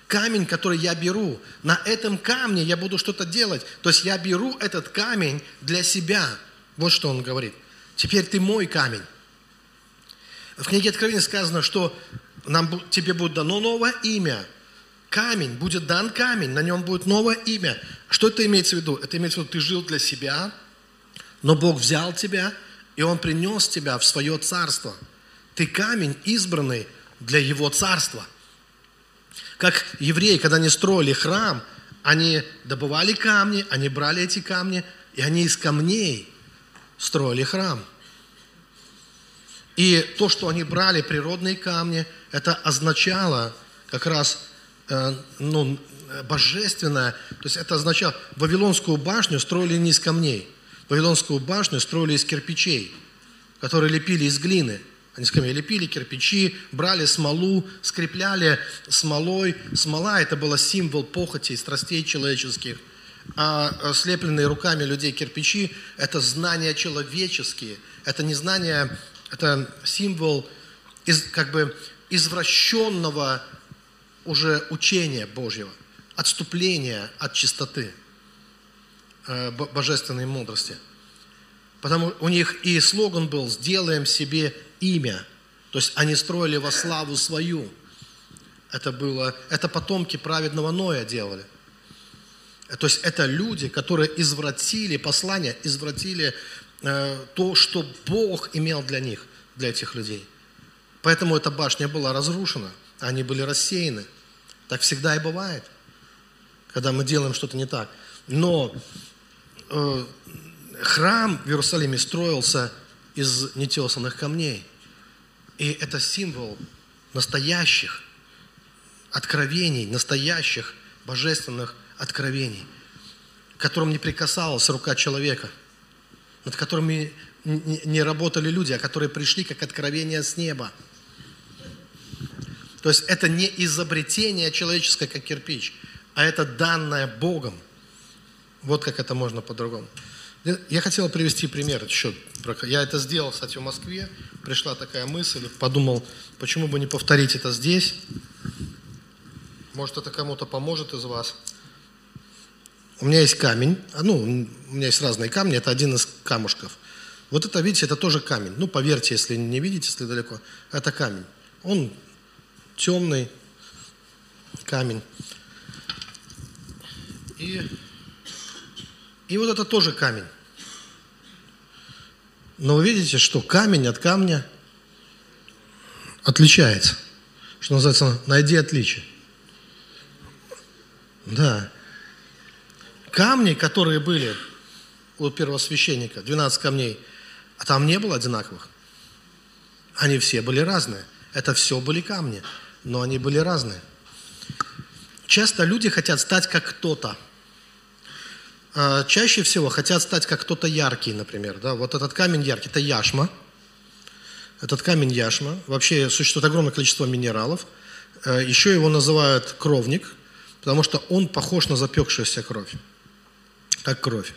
камень, который я беру, на этом камне я буду что-то делать. То есть я беру этот камень для себя. Вот что он говорит. Теперь ты мой камень. В книге Откровения сказано, что нам, тебе будет дано новое имя. Камень, будет дан камень, на нем будет новое имя. Что это имеется в виду? Это имеется в виду, ты жил для себя, но Бог взял тебя, и Он принес тебя в свое царство. Ты камень, избранный для Его царства – как евреи, когда они строили храм, они добывали камни, они брали эти камни, и они из камней строили храм. И то, что они брали природные камни, это означало как раз э, ну, божественное. То есть это означало, Вавилонскую башню строили не из камней. Вавилонскую башню строили из кирпичей, которые лепили из глины. Они с лепили кирпичи, брали смолу, скрепляли смолой. Смола – это было символ похоти и страстей человеческих. А слепленные руками людей кирпичи – это знания человеческие. Это не знания, это символ из, как бы извращенного уже учения Божьего, отступления от чистоты, э, божественной мудрости. Потому у них и слоган был «Сделаем себе имя. То есть они строили во славу свою. Это было, это потомки праведного Ноя делали. То есть это люди, которые извратили послание, извратили э, то, что Бог имел для них, для этих людей. Поэтому эта башня была разрушена, они были рассеяны. Так всегда и бывает, когда мы делаем что-то не так. Но э, храм в Иерусалиме строился из нетесанных камней. И это символ настоящих откровений, настоящих божественных откровений, к которым не прикасалась рука человека, над которыми не работали люди, а которые пришли как откровение с неба. То есть это не изобретение человеческое, как кирпич, а это данное Богом. Вот как это можно по-другому. Я хотел привести пример еще. Я это сделал, кстати, в Москве. Пришла такая мысль, подумал, почему бы не повторить это здесь. Может, это кому-то поможет из вас. У меня есть камень, а, ну, у меня есть разные камни, это один из камушков. Вот это, видите, это тоже камень. Ну, поверьте, если не видите, если далеко, это камень. Он темный камень. И и вот это тоже камень. Но вы видите, что камень от камня отличается. Что называется, найди отличие. Да. Камни, которые были у первосвященника, 12 камней, а там не было одинаковых. Они все были разные. Это все были камни, но они были разные. Часто люди хотят стать как кто-то. А, чаще всего хотят стать как кто-то яркий, например. Да? Вот этот камень яркий, это яшма. Этот камень яшма. Вообще существует огромное количество минералов. Э, Еще его называют кровник, потому что он похож на запекшуюся кровь. Как кровь.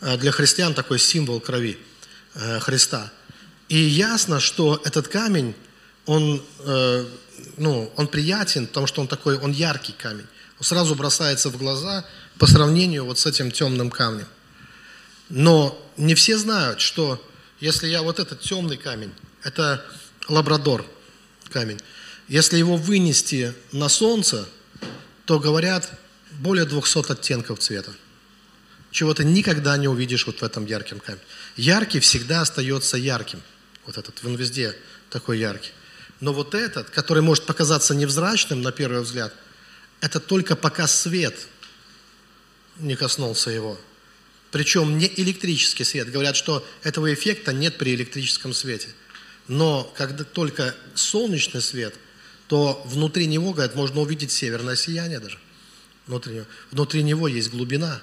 А для христиан такой символ крови э, Христа. И ясно, что этот камень, он, э, ну, он приятен, потому что он такой, он яркий камень. Он сразу бросается в глаза по сравнению вот с этим темным камнем. Но не все знают, что если я вот этот темный камень, это лабрадор камень, если его вынести на солнце, то говорят более 200 оттенков цвета. Чего ты никогда не увидишь вот в этом ярком камне. Яркий всегда остается ярким. Вот этот, он везде такой яркий. Но вот этот, который может показаться невзрачным на первый взгляд, это только пока свет не коснулся его. Причем не электрический свет. Говорят, что этого эффекта нет при электрическом свете. Но когда только солнечный свет, то внутри него, говорят, можно увидеть северное сияние даже. Внутри него, внутри него есть глубина.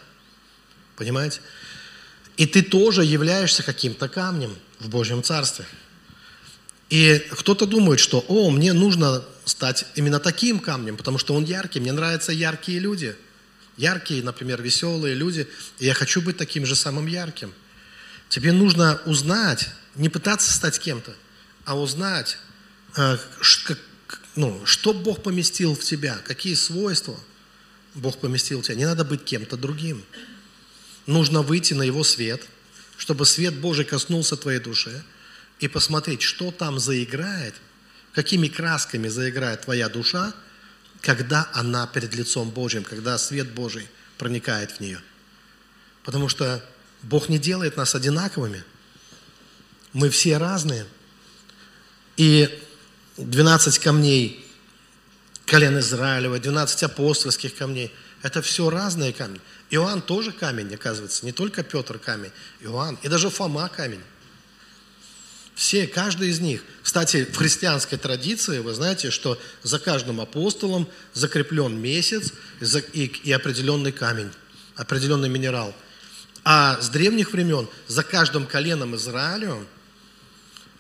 Понимаете? И ты тоже являешься каким-то камнем в Божьем Царстве. И кто-то думает, что, о, мне нужно стать именно таким камнем, потому что он яркий, мне нравятся яркие люди. Яркие, например, веселые люди, и я хочу быть таким же самым ярким. Тебе нужно узнать, не пытаться стать кем-то, а узнать, э, ну, что Бог поместил в тебя, какие свойства Бог поместил в тебя. Не надо быть кем-то другим. Нужно выйти на Его свет, чтобы свет Божий коснулся твоей души, и посмотреть, что там заиграет, какими красками заиграет твоя душа, когда она перед лицом Божьим, когда свет Божий проникает в нее. Потому что Бог не делает нас одинаковыми. Мы все разные. И 12 камней колен Израилева, 12 апостольских камней – это все разные камни. Иоанн тоже камень, оказывается, не только Петр камень, Иоанн, и даже Фома камень. Все, каждый из них. Кстати, в христианской традиции вы знаете, что за каждым апостолом закреплен месяц и, определенный камень, определенный минерал. А с древних времен за каждым коленом Израиля,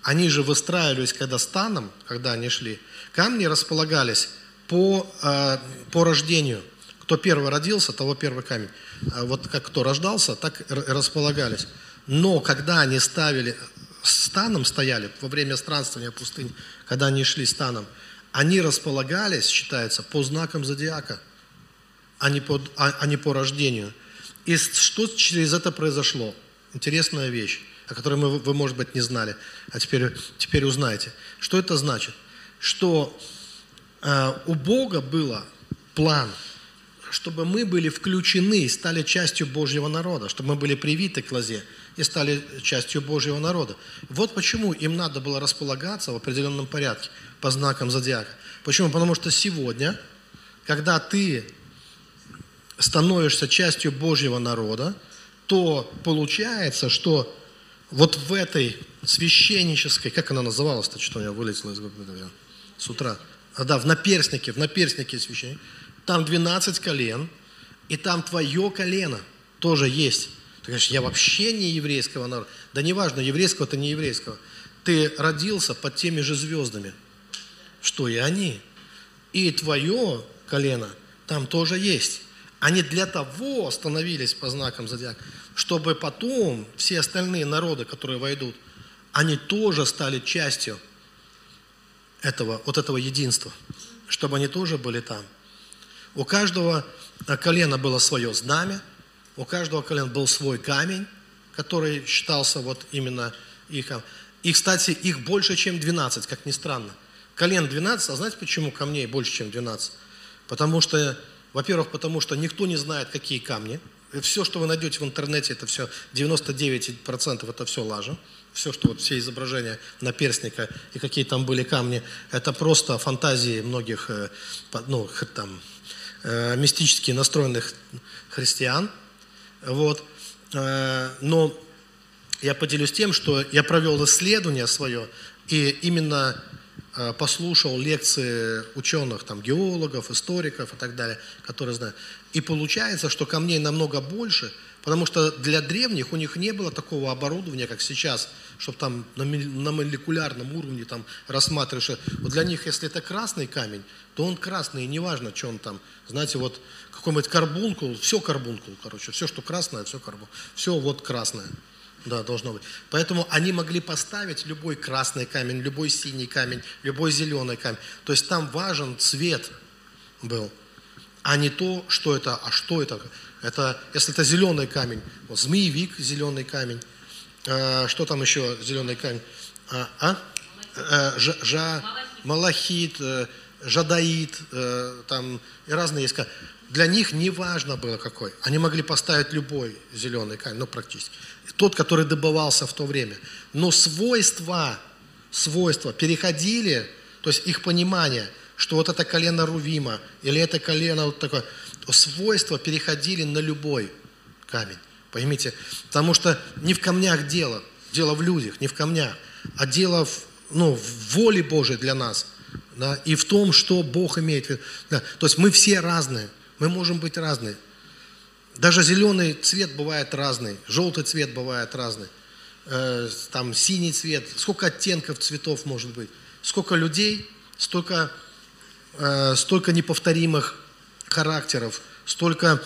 они же выстраивались когда станом, когда они шли, камни располагались по, э, по рождению. Кто первый родился, того первый камень. А вот как кто рождался, так располагались. Но когда они ставили, станом стояли во время странствования пустыни, когда они шли станом, они располагались, считается, по знакам зодиака, а не по, а, а не по рождению. И что через это произошло? Интересная вещь, о которой мы, вы, может быть, не знали, а теперь, теперь узнаете. Что это значит? Что э, у Бога был план – чтобы мы были включены и стали частью Божьего народа, чтобы мы были привиты к лозе и стали частью Божьего народа. Вот почему им надо было располагаться в определенном порядке по знакам зодиака. Почему? Потому что сегодня, когда ты становишься частью Божьего народа, то получается, что вот в этой священнической, как она называлась-то, что у меня вылетело из головы с утра, а, да, в наперстнике, в наперстнике священник, там 12 колен, и там твое колено тоже есть. Говоришь, я вообще не еврейского народа. Да неважно, еврейского ты не еврейского. Ты родился под теми же звездами, что и они. И твое колено там тоже есть. Они для того становились по знакам зодиака, чтобы потом все остальные народы, которые войдут, они тоже стали частью этого, вот этого единства, чтобы они тоже были там. У каждого колена было свое знамя, у каждого колена был свой камень, который считался вот именно их. И, кстати, их больше, чем 12, как ни странно. Колен 12, а знаете, почему камней больше, чем 12? Потому что, во-первых, потому что никто не знает, какие камни. Все, что вы найдете в интернете, это все, 99% это все лажа. Все, что вот все изображения наперстника и какие там были камни, это просто фантазии многих, э, ну, там, Э, мистически настроенных христиан. Вот. Э, но я поделюсь тем, что я провел исследование свое, и именно э, послушал лекции ученых, там, геологов, историков и так далее, которые знают. И получается, что камней намного больше, потому что для древних у них не было такого оборудования, как сейчас, чтобы там на молекулярном уровне там рассматриваешь. Вот для них, если это красный камень, то он красный, и неважно, что он там. Знаете, вот какой-нибудь карбункул, все карбункул, короче, все, что красное, все карбункул, все вот красное. Да, должно быть. Поэтому они могли поставить любой красный камень, любой синий камень, любой зеленый камень. То есть там важен цвет был, а не то, что это, а что это. Это, если это зеленый камень, вот змеевик зеленый камень, э, что там еще зеленый камень, а? а? Э, жа, жа, малахит, э, жадаит, э, там и разные есть. Для них не важно было какой. Они могли поставить любой зеленый камень, ну практически тот, который добывался в то время. Но свойства, свойства переходили, то есть их понимание, что вот это колено Рувима, или это колено вот такое, свойства переходили на любой камень. Поймите, потому что не в камнях дело, дело в людях, не в камнях, а дело в, ну, в воле Божией для нас, да, и в том, что Бог имеет в виду. Да. То есть мы все разные, мы можем быть разные. Даже зеленый цвет бывает разный, желтый цвет бывает разный, э, там синий цвет, сколько оттенков цветов может быть, сколько людей, столько, э, столько неповторимых характеров, столько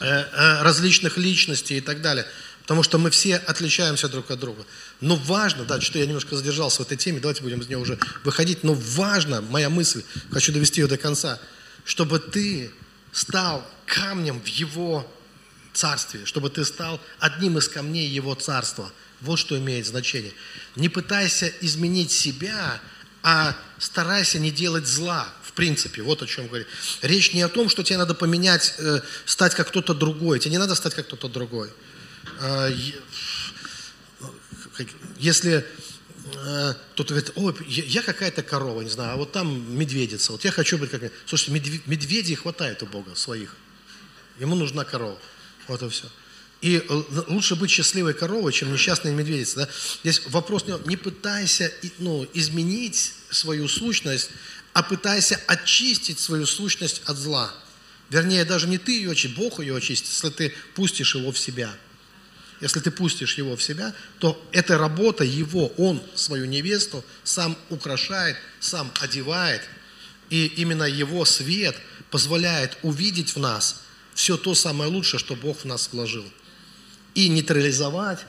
э, различных личностей и так далее. Потому что мы все отличаемся друг от друга. Но важно, да, что я немножко задержался в этой теме, давайте будем из нее уже выходить, но важно, моя мысль, хочу довести ее до конца, чтобы ты стал камнем в Его царстве, чтобы ты стал одним из камней Его царства. Вот что имеет значение. Не пытайся изменить себя, а старайся не делать зла, принципе. Вот о чем говорит. Речь не о том, что тебе надо поменять, э, стать как кто-то другой. Тебе не надо стать как кто-то другой. Э, если Э, кто-то говорит, ой, я какая-то корова, не знаю, а вот там медведица, вот я хочу быть как... Слушайте, медведей хватает у Бога своих. Ему нужна корова. Вот и все. И э, лучше быть счастливой коровой, чем несчастной медведицей. Да? Здесь вопрос не пытайся ну, изменить свою сущность, а пытайся очистить свою сущность от зла. Вернее, даже не ты ее очистишь, Бог ее очистит, если ты пустишь его в себя – если ты пустишь его в себя, то эта работа его, он свою невесту сам украшает, сам одевает, и именно его свет позволяет увидеть в нас все то самое лучшее, что Бог в нас вложил. И нейтрализовать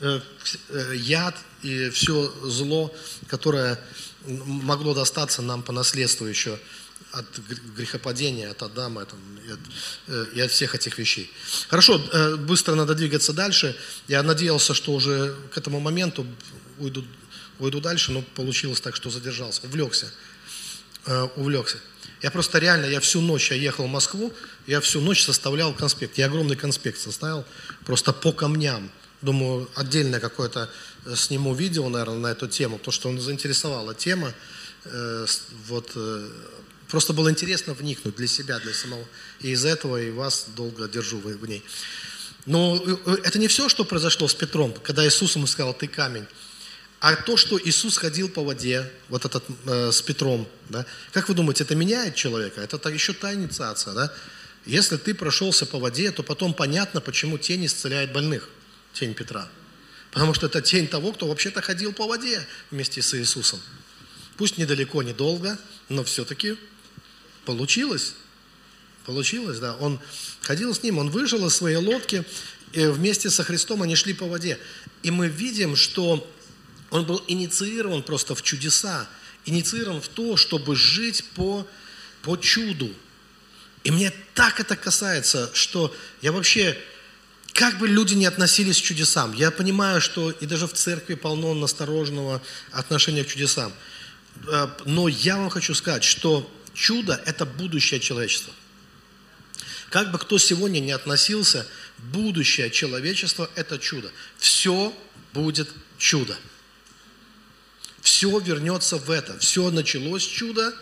э, э, яд и все зло, которое могло достаться нам по наследству еще от грехопадения, от Адама там, и, от, э, и от всех этих вещей. Хорошо, э, быстро надо двигаться дальше. Я надеялся, что уже к этому моменту уйду, уйду дальше, но получилось так, что задержался, увлекся. Э, увлекся. Я просто реально, я всю ночь, я ехал в Москву, я всю ночь составлял конспект. Я огромный конспект составил, просто по камням. Думаю, отдельное какое-то сниму видео, наверное, на эту тему, потому что он заинтересовала тема. Вот Просто было интересно вникнуть для себя, для самого. И из-за этого и вас долго держу в ней. Но э, э, это не все, что произошло с Петром, когда Иисус ему сказал, ты камень. А то, что Иисус ходил по воде, вот этот э, с Петром, да, как вы думаете, это меняет человека? Это так еще та инициация, да? Если ты прошелся по воде, то потом понятно, почему тень исцеляет больных, тень Петра. Потому что это тень того, кто вообще-то ходил по воде вместе с Иисусом. Пусть недалеко, недолго, но все-таки Получилось? Получилось, да. Он ходил с ним, он выжил из своей лодки, и вместе со Христом они шли по воде. И мы видим, что он был инициирован просто в чудеса, инициирован в то, чтобы жить по, по чуду. И мне так это касается, что я вообще, как бы люди не относились к чудесам, я понимаю, что и даже в церкви полно настороженного отношения к чудесам. Э, но я вам хочу сказать, что Чудо – это будущее человечества. Как бы кто сегодня не относился, будущее человечества – это чудо. Все будет чудо. Все вернется в это. Все началось чудо,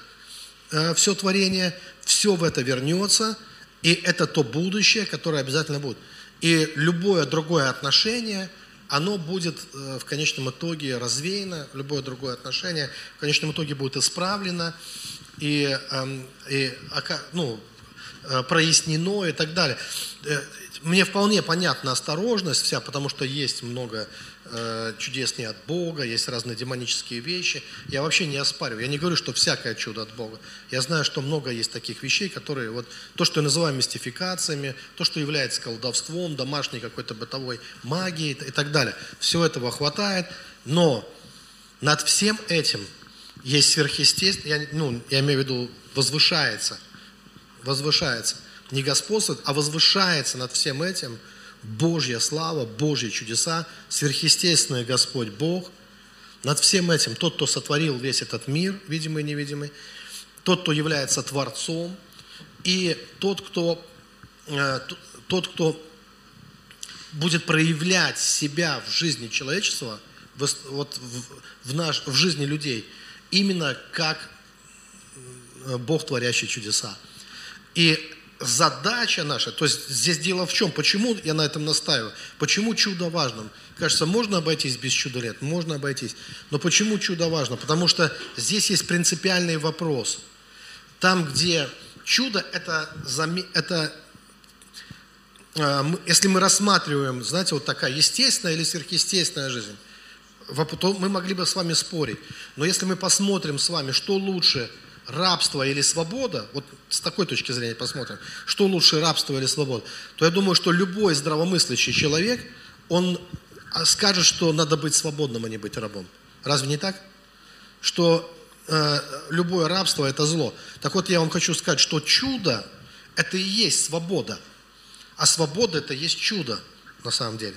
э, все творение, все в это вернется, и это то будущее, которое обязательно будет. И любое другое отношение, оно будет э, в конечном итоге развеяно, любое другое отношение в конечном итоге будет исправлено и, эм, и ну, э, прояснено и так далее. Э, мне вполне понятна осторожность вся, потому что есть много э, чудес не от Бога, есть разные демонические вещи. Я вообще не оспариваю. Я не говорю, что всякое чудо от Бога. Я знаю, что много есть таких вещей, которые вот то, что я называю мистификациями, то, что является колдовством, домашней какой-то бытовой магией и так далее. Все этого хватает, но над всем этим есть сверхъестественное, я, ну, я имею в виду, возвышается, возвышается, не господствует, а возвышается над всем этим – Божья слава, Божьи чудеса, сверхъестественный Господь Бог. Над всем этим тот, кто сотворил весь этот мир, видимый и невидимый, тот, кто является Творцом, и тот, кто, э, тот, кто будет проявлять себя в жизни человечества, в, вот в, в, наш, в жизни людей, именно как э, Бог, творящий чудеса. И задача наша, то есть здесь дело в чем, почему я на этом настаиваю, почему чудо важно? Кажется, можно обойтись без чуда лет, можно обойтись, но почему чудо важно? Потому что здесь есть принципиальный вопрос. Там, где чудо, это, это а, если мы рассматриваем, знаете, вот такая естественная или сверхъестественная жизнь, то мы могли бы с вами спорить. Но если мы посмотрим с вами, что лучше – рабство или свобода, вот с такой точки зрения посмотрим, что лучше рабство или свобода, то я думаю, что любой здравомыслящий человек, он скажет, что надо быть свободным, а не быть рабом. Разве не так? Что э, любое рабство – это зло. Так вот, я вам хочу сказать, что чудо – это и есть свобода. А свобода – это есть чудо на самом деле.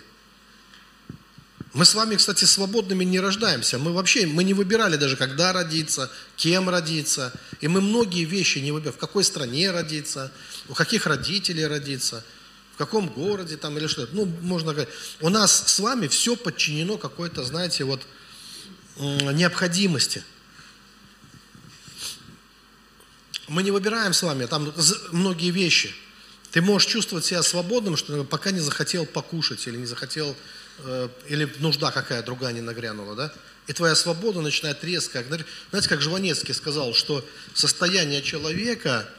Мы с вами, кстати, свободными не рождаемся. Мы вообще, мы не выбирали даже, когда родиться, кем родиться. И мы многие вещи не выбираем. В какой стране родиться, у каких родителей родиться, в каком городе там или что-то. Ну, можно говорить. У нас с вами все подчинено какой-то, знаете, вот необходимости. Мы не выбираем с вами там многие вещи. Ты можешь чувствовать себя свободным, что пока не захотел покушать или не захотел или нужда какая другая не нагрянула, да? И твоя свобода начинает резко. Знаете, как Жванецкий сказал, что состояние человека,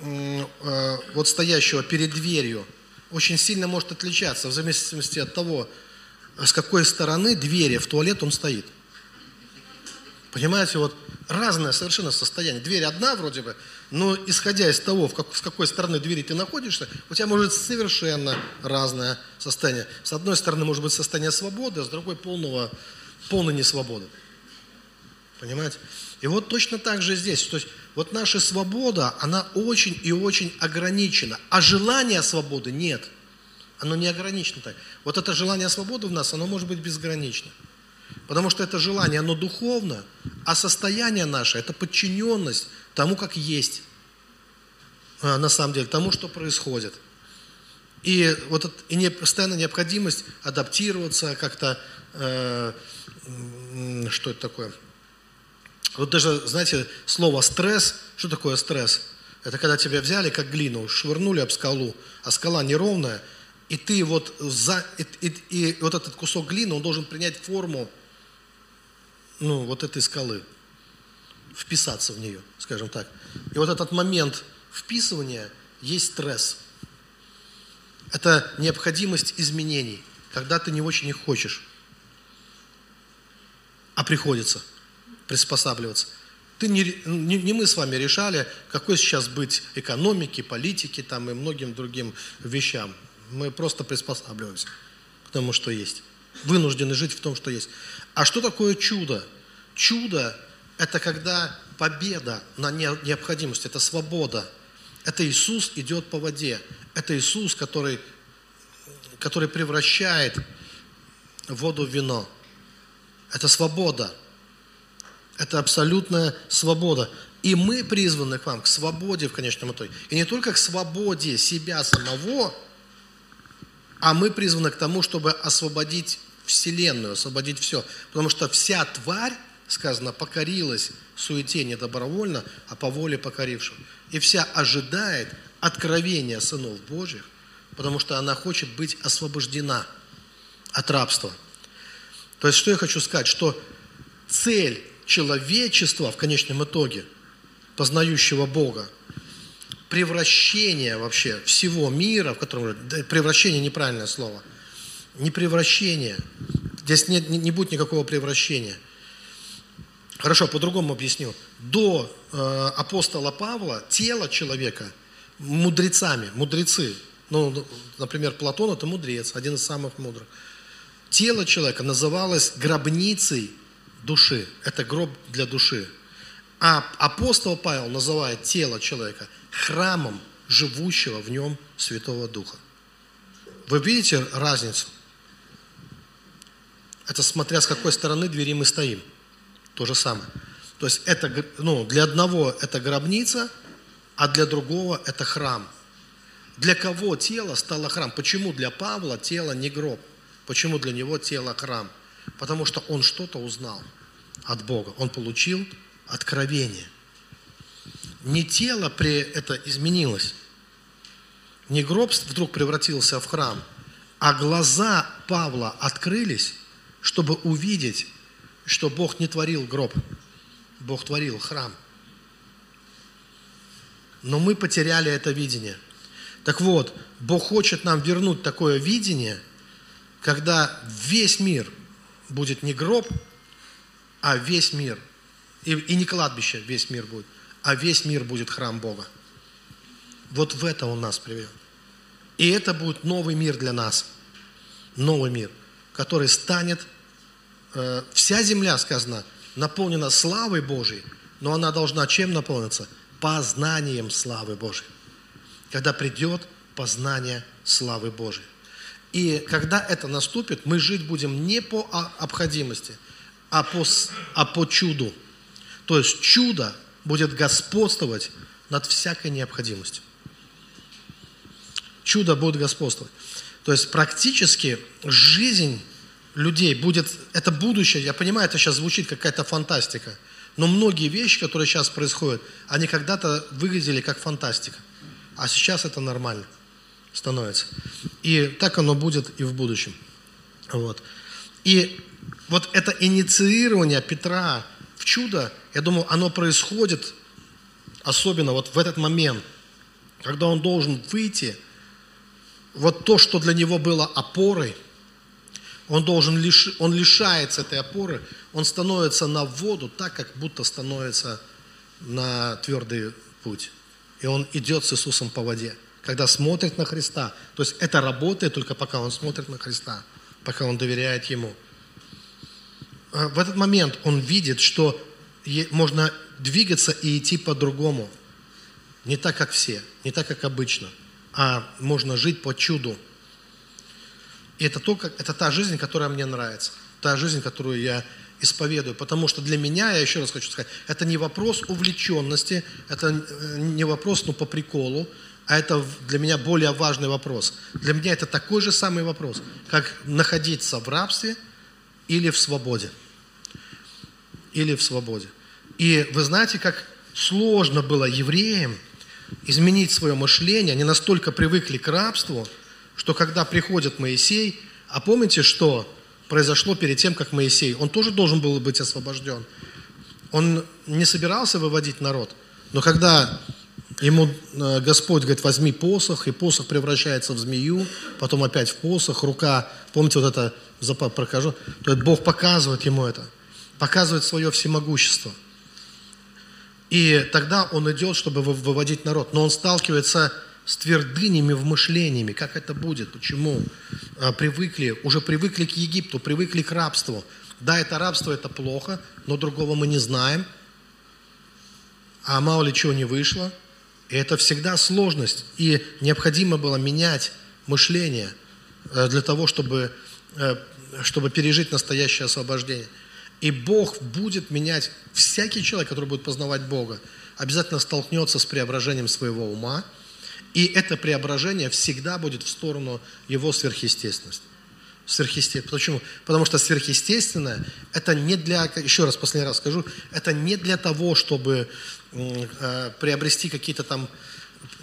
э, вот стоящего перед дверью, очень сильно может отличаться в зависимости от того, с какой стороны двери в туалет он стоит. Понимаете, вот разное совершенно состояние. Дверь одна вроде бы, но исходя из того, в как, с какой стороны двери ты находишься, у тебя может быть совершенно разное состояние. С одной стороны может быть состояние свободы, а с другой полного, полной несвободы. Понимаете? И вот точно так же здесь. То есть вот наша свобода, она очень и очень ограничена. А желания свободы нет. Оно не ограничено так. Вот это желание свободы в нас, оно может быть безгранично. Потому что это желание, оно духовно, а состояние наше – это подчиненность тому, как есть, а, на самом деле, тому, что происходит. И вот это, и не, постоянная необходимость адаптироваться как-то, э, что это такое? Вот даже, знаете, слово стресс, что такое стресс? Это когда тебя взяли как глину, швырнули об скалу, а скала неровная, и ты вот за, и, и, и вот этот кусок глины, он должен принять форму ну, вот этой скалы, вписаться в нее, скажем так. И вот этот момент вписывания есть стресс. Это необходимость изменений, когда ты не очень их хочешь, а приходится приспосабливаться. Ты не, не, не мы с вами решали, какой сейчас быть экономики, политики там, и многим другим вещам. Мы просто приспосабливаемся к тому, что есть. Вынуждены жить в том, что есть. А что такое чудо? Чудо – это когда победа на необходимость, это свобода. Это Иисус идет по воде. Это Иисус, который, который превращает воду в вино. Это свобода. Это абсолютная свобода. И мы призваны к вам, к свободе в конечном итоге. И не только к свободе себя самого, а мы призваны к тому, чтобы освободить Вселенную, освободить все. Потому что вся тварь, сказано, покорилась суете не добровольно, а по воле покорившего. И вся ожидает откровения сынов Божьих потому что она хочет быть освобождена от рабства. То есть, что я хочу сказать, что цель человечества в конечном итоге, познающего Бога, превращение вообще всего мира, в котором превращение неправильное слово, не превращение, здесь нет, не, не будет никакого превращения. Хорошо, по-другому объясню. До э, апостола Павла тело человека мудрецами, мудрецы, ну, например, Платон это мудрец, один из самых мудрых. Тело человека называлось гробницей души. Это гроб для души. А апостол Павел называет тело человека храмом живущего в нем Святого Духа. Вы видите разницу? Это смотря с какой стороны двери мы стоим. То же самое. То есть это, ну, для одного это гробница, а для другого это храм. Для кого тело стало храм? Почему для Павла тело не гроб? Почему для него тело храм? Потому что он что-то узнал от Бога. Он получил откровение. Не тело при это изменилось. Не гроб вдруг превратился в храм, а глаза Павла открылись, чтобы увидеть, что Бог не творил гроб, Бог творил храм. Но мы потеряли это видение. Так вот, Бог хочет нам вернуть такое видение, когда весь мир будет не гроб, а весь мир, и, и не кладбище весь мир будет, а весь мир будет храм Бога. Вот в это Он нас привел. И это будет новый мир для нас. Новый мир, который станет, э, вся земля, сказано, наполнена славой Божией, но она должна чем наполниться? Познанием славы Божией. Когда придет познание славы Божией. И когда это наступит, мы жить будем не по обходимости – а по, а по чуду. То есть чудо будет господствовать над всякой необходимостью. Чудо будет господствовать. То есть практически жизнь людей будет, это будущее, я понимаю, это сейчас звучит какая-то фантастика, но многие вещи, которые сейчас происходят, они когда-то выглядели как фантастика, а сейчас это нормально становится. И так оно будет и в будущем. Вот. И вот это инициирование Петра в чудо, я думаю, оно происходит особенно вот в этот момент, когда он должен выйти, вот то, что для него было опорой, он должен лиш, он лишается этой опоры, он становится на воду так, как будто становится на твердый путь. И он идет с Иисусом по воде. Когда смотрит на Христа, то есть это работает только пока он смотрит на Христа, пока он доверяет Ему – а, в этот момент он видит, что можно двигаться и идти по-другому. Не так, как все, не так, как обычно, а можно жить по чуду. И это, то, как, это та жизнь, которая мне нравится, та жизнь, которую я исповедую. Потому что для меня, я еще раз хочу сказать, это не вопрос увлеченности, это э, не вопрос ну, по приколу, а это для меня более важный вопрос. Для меня это такой же самый вопрос, как находиться в рабстве – или в свободе. Или в свободе. И вы знаете, как сложно было евреям изменить свое мышление. Они настолько привыкли к рабству, что когда приходит Моисей, а помните, что произошло перед тем, как Моисей, он тоже должен был быть освобожден. Он не собирался выводить народ, но когда ему э, Господь говорит, возьми посох, и посох превращается в змею, потом опять в посох, рука, помните вот это прокажу, то есть Бог показывает ему это, показывает свое всемогущество. И тогда он идет, чтобы выводить народ. Но он сталкивается с твердынями в мышлениями. Как это будет? Почему? А, привыкли, уже привыкли к Египту, привыкли к рабству. Да, это рабство, это плохо, но другого мы не знаем. А мало ли чего не вышло. И это всегда сложность. И необходимо было менять мышление э, для того, чтобы Э, чтобы пережить настоящее освобождение. И Бог будет менять, всякий человек, который будет познавать Бога, обязательно столкнется с преображением своего ума, и это преображение всегда будет в сторону его сверхъестественности. Сверхъестественное. Почему? Потому что сверхъестественное, это не для, еще раз, последний раз скажу, это не для того, чтобы э, приобрести какие-то там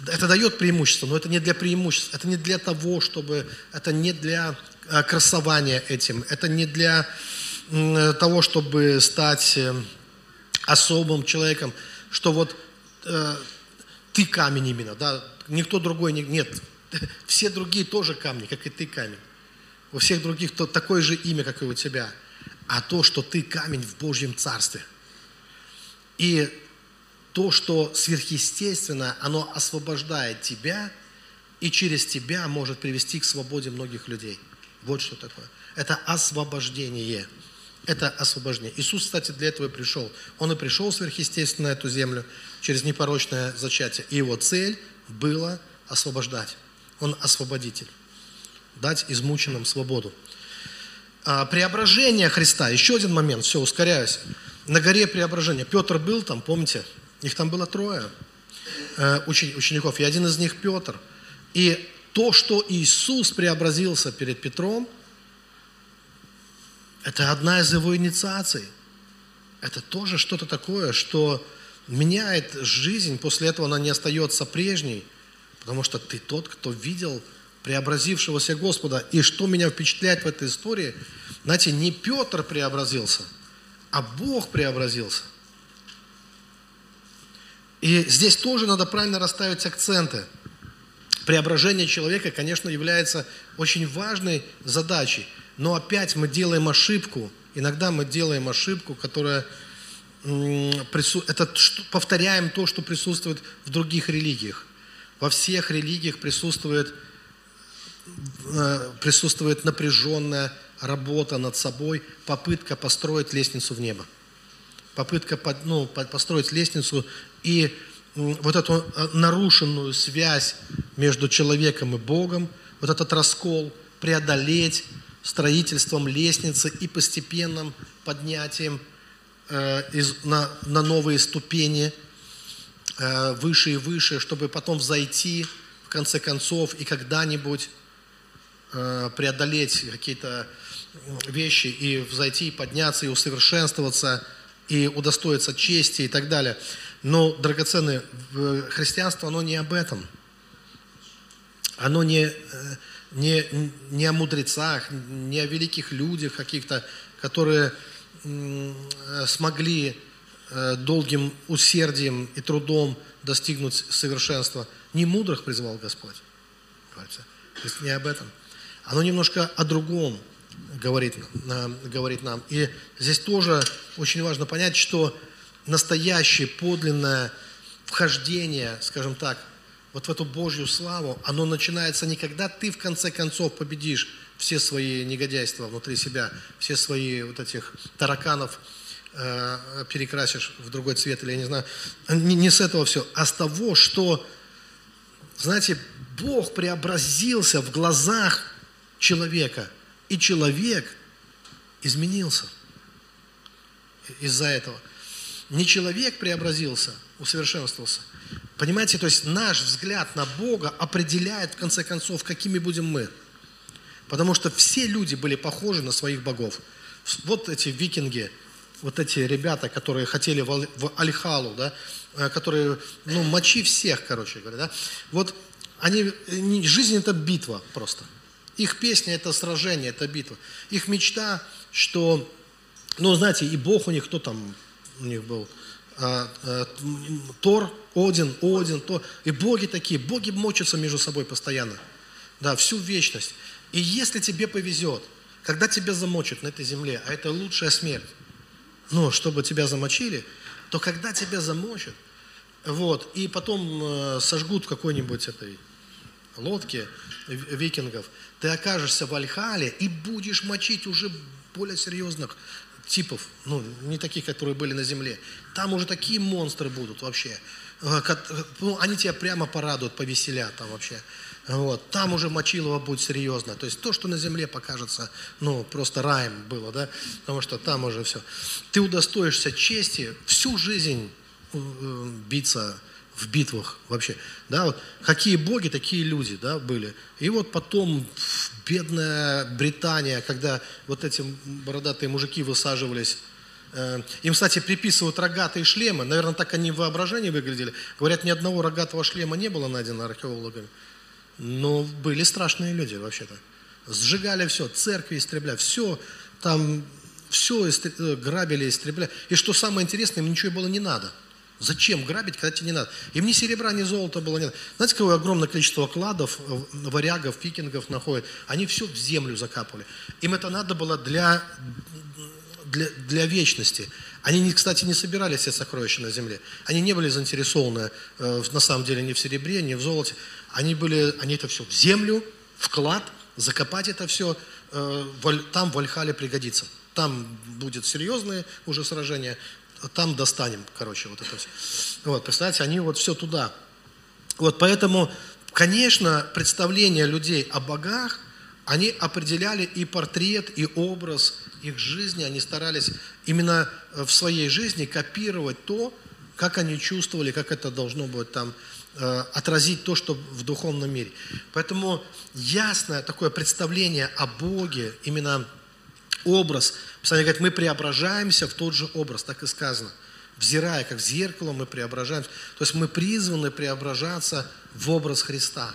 Это дает преимущество, но это не для преимущества, это не для того, чтобы, это не для э, красования этим, это не для того, чтобы стать э, особым человеком, что вот э, ты камень именно, да, никто другой не, нет, [laughs] все другие тоже камни, как и ты камень. У всех других то, такое же имя, как и у тебя. А то, что ты камень в Божьем Царстве. И то, что сверхъестественно, оно освобождает тебя и через тебя может привести к свободе многих людей. Вот что такое. Это освобождение. Это освобождение. Иисус, кстати, для этого и пришел. Он и пришел сверхъестественно на эту землю через непорочное зачатие. И его цель была освобождать. Он освободитель. Дать измученным свободу. А, преображение Христа. Еще один момент. Все, ускоряюсь. На горе преображения. Петр был там, помните? Их там было трое э, учеников. И один из них Петр. И то, что Иисус преобразился перед Петром, это одна из его инициаций. Это тоже что-то такое, что меняет жизнь. После этого она не остается прежней – Потому что ты тот, кто видел преобразившегося Господа. И что меня впечатляет в этой истории, знаете, не Петр преобразился, а Бог преобразился. И здесь тоже надо правильно расставить акценты. Преображение человека, конечно, является очень важной задачей. Но опять мы делаем ошибку. Иногда мы делаем ошибку, которая это повторяем то, что присутствует в других религиях. Во всех религиях присутствует, э, присутствует напряженная работа над собой, попытка построить лестницу в небо. Попытка ну, построить лестницу и вот эту э, нарушенную связь между человеком и Богом, вот этот раскол преодолеть строительством лестницы и постепенным поднятием из, на, на новые ступени – Э, выше и выше, чтобы потом взойти, в конце концов, и когда-нибудь э, преодолеть какие-то вещи, и взойти, и подняться, и усовершенствоваться, и удостоиться чести и так далее. Но, драгоценное, христианство, оно не об этом. Оно не, э, не, не о мудрецах, не о великих людях каких-то, которые смогли Э, долгим усердием и трудом достигнуть совершенства. Не мудрых призвал Господь. То есть не об этом. Оно немножко о другом говорит, э, говорит нам. И здесь тоже очень важно понять, что настоящее, подлинное вхождение, скажем так, вот в эту Божью славу, оно начинается не когда ты в конце концов победишь все свои негодяйства внутри себя, все свои вот этих тараканов, Э, перекрасишь в другой цвет, или я не знаю, не, не с этого все, а с того, что, знаете, Бог преобразился в глазах человека, и человек изменился из-за этого. Не человек преобразился, усовершенствовался. Понимаете, то есть наш взгляд на Бога определяет, в конце концов, какими будем мы. Потому что все люди были похожи на своих богов. Вот эти викинги – вот эти ребята, которые хотели в Альхалу, да, э, которые, ну, мочи всех, короче говоря, да, вот они, жизнь это битва просто. Их песня это сражение, это битва. Их мечта, что, ну, знаете, и Бог у них, кто там у них был, а, а, Тор, Один, Один, Тор. И боги такие, боги мочатся между собой постоянно. Да, всю вечность. И если тебе повезет, когда тебя замочат на этой земле, а это лучшая смерть, ну, чтобы тебя замочили, то когда тебя замочат, вот, и потом э, сожгут в какой-нибудь этой лодке викингов, ты окажешься в Альхале и будешь мочить уже более серьезных типов, ну, не таких, которые были на земле. Там уже такие монстры будут вообще. Э, ну, они тебя прямо порадуют, повеселят там вообще. Вот. Там уже Мочилова будет серьезно. То есть то, что на земле покажется, ну, просто раем было, да, потому что там уже все. Ты удостоишься чести всю жизнь э, биться в битвах вообще. Да, вот какие боги, такие люди, да, были. И вот потом бедная Британия, когда вот эти бородатые мужики высаживались Э, им, кстати, приписывают рогатые шлемы. Наверное, так они в воображении выглядели. Говорят, ни одного рогатого шлема не было найдено археологами. Но были страшные люди вообще-то. Сжигали все, церкви истребляли, все там, все э, грабили, истребляли. И что самое интересное, им ничего было не надо. Зачем грабить, когда тебе не надо? Им ни серебра, ни золота было не надо. Знаете, какое огромное количество кладов, э, варягов, викингов находят? Они все в землю закапывали. Им это надо было для, для, для вечности. Они, кстати, не собирали все сокровища на земле. Они не были заинтересованы, э, на самом деле, ни в серебре, ни в золоте. Они, были, они это все в землю, вклад, закопать это все, э, там в Альхале пригодится. Там будет серьезное уже сражение, там достанем, короче, вот это все. Вот, представляете, они вот все туда. Вот поэтому, конечно, представления людей о богах, они определяли и портрет, и образ их жизни, они старались именно в своей жизни копировать то, как они чувствовали, как это должно быть там э, отразить то, что в духовном мире. Поэтому ясное такое представление о Боге, именно образ. Писание говорит, мы преображаемся в тот же образ, так и сказано. Взирая, как в зеркало, мы преображаемся. То есть мы призваны преображаться в образ Христа.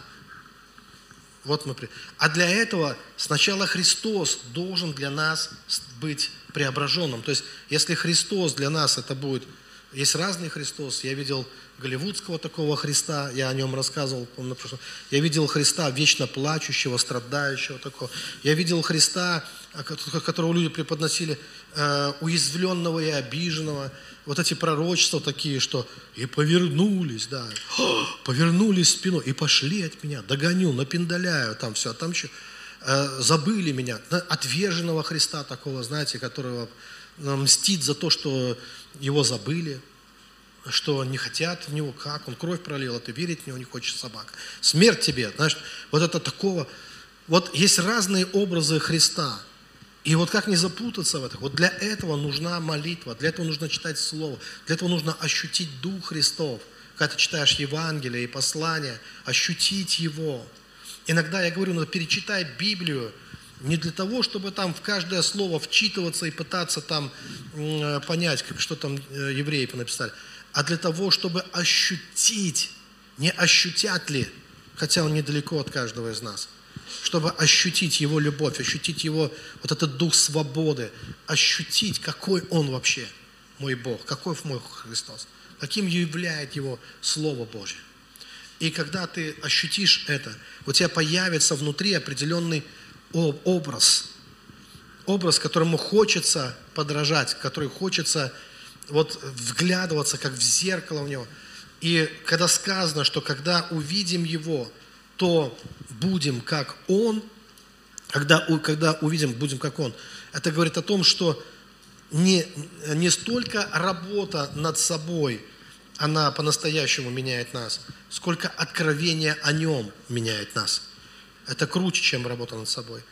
Вот мы. А для этого сначала Христос должен для нас быть преображенным. То есть, если Христос для нас это будет, есть разный Христос. Я видел голливудского такого Христа, я о нем рассказывал, помню, я видел Христа вечно плачущего, страдающего такого. Я видел Христа, которого люди преподносили, э, уязвленного и обиженного. Вот эти пророчества такие, что и повернулись, да, [gasps] повернулись спиной и пошли от меня, догоню, напиндаляю, там все, а там еще э, забыли меня. Отверженного Христа такого, знаете, которого э, мстит за то, что его забыли что не хотят в него, как он кровь пролил, а ты верить в него не хочешь собак. Смерть тебе, знаешь, вот это такого. Вот есть разные образы Христа. И вот как не запутаться в этом? Вот для этого нужна молитва, для этого нужно читать Слово, для этого нужно ощутить Дух Христов. Когда ты читаешь Евангелие и послание, ощутить Его. Иногда я говорю, надо перечитать Библию, не для того, чтобы там в каждое слово вчитываться и пытаться там э, понять, что там э, евреи написали, а для того, чтобы ощутить, не ощутят ли, хотя он недалеко от каждого из нас, чтобы ощутить Его любовь, ощутить Его, вот этот дух свободы, ощутить, какой Он вообще, мой Бог, какой мой Христос, каким являет Его Слово Божье. И когда ты ощутишь это, у тебя появится внутри определенный образ, образ, которому хочется подражать, который хочется вот вглядываться, как в зеркало в него. И когда сказано, что когда увидим его, то будем как он, когда, когда увидим, будем как он, это говорит о том, что не, не столько работа над собой, она по-настоящему меняет нас, сколько откровение о нем меняет нас. Это круче, чем работа над собой.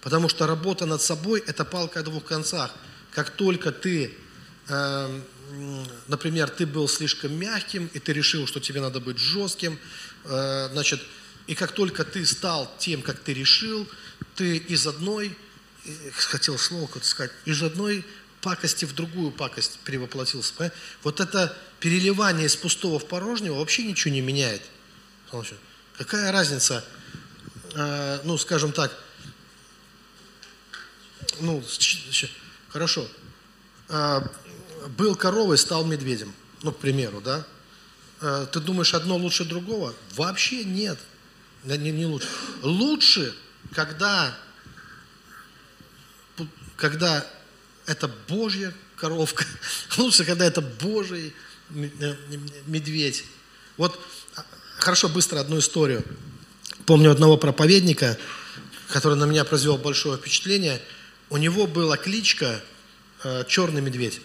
Потому что работа над собой – это палка о двух концах. Как только ты например, ты был слишком мягким, и ты решил, что тебе надо быть жестким, э, значит, и как только ты стал тем, как ты решил, ты из одной, э, хотел слово какое-то сказать, из одной пакости в другую пакость перевоплотился. Вот это переливание из пустого в порожнего вообще ничего не меняет. Какая разница, э, ну, скажем так, ну, хорошо, был коровой, стал медведем. Ну, к примеру, да? Э, ты думаешь, одно лучше другого? Вообще нет. Не, не лучше. Лучше, когда, когда это Божья коровка. [laughs] Лучше, когда это Божий э, медведь. Вот, а, хорошо, быстро одну историю. Помню одного проповедника, который на меня произвел большое впечатление. У него была кличка э, «Черный медведь»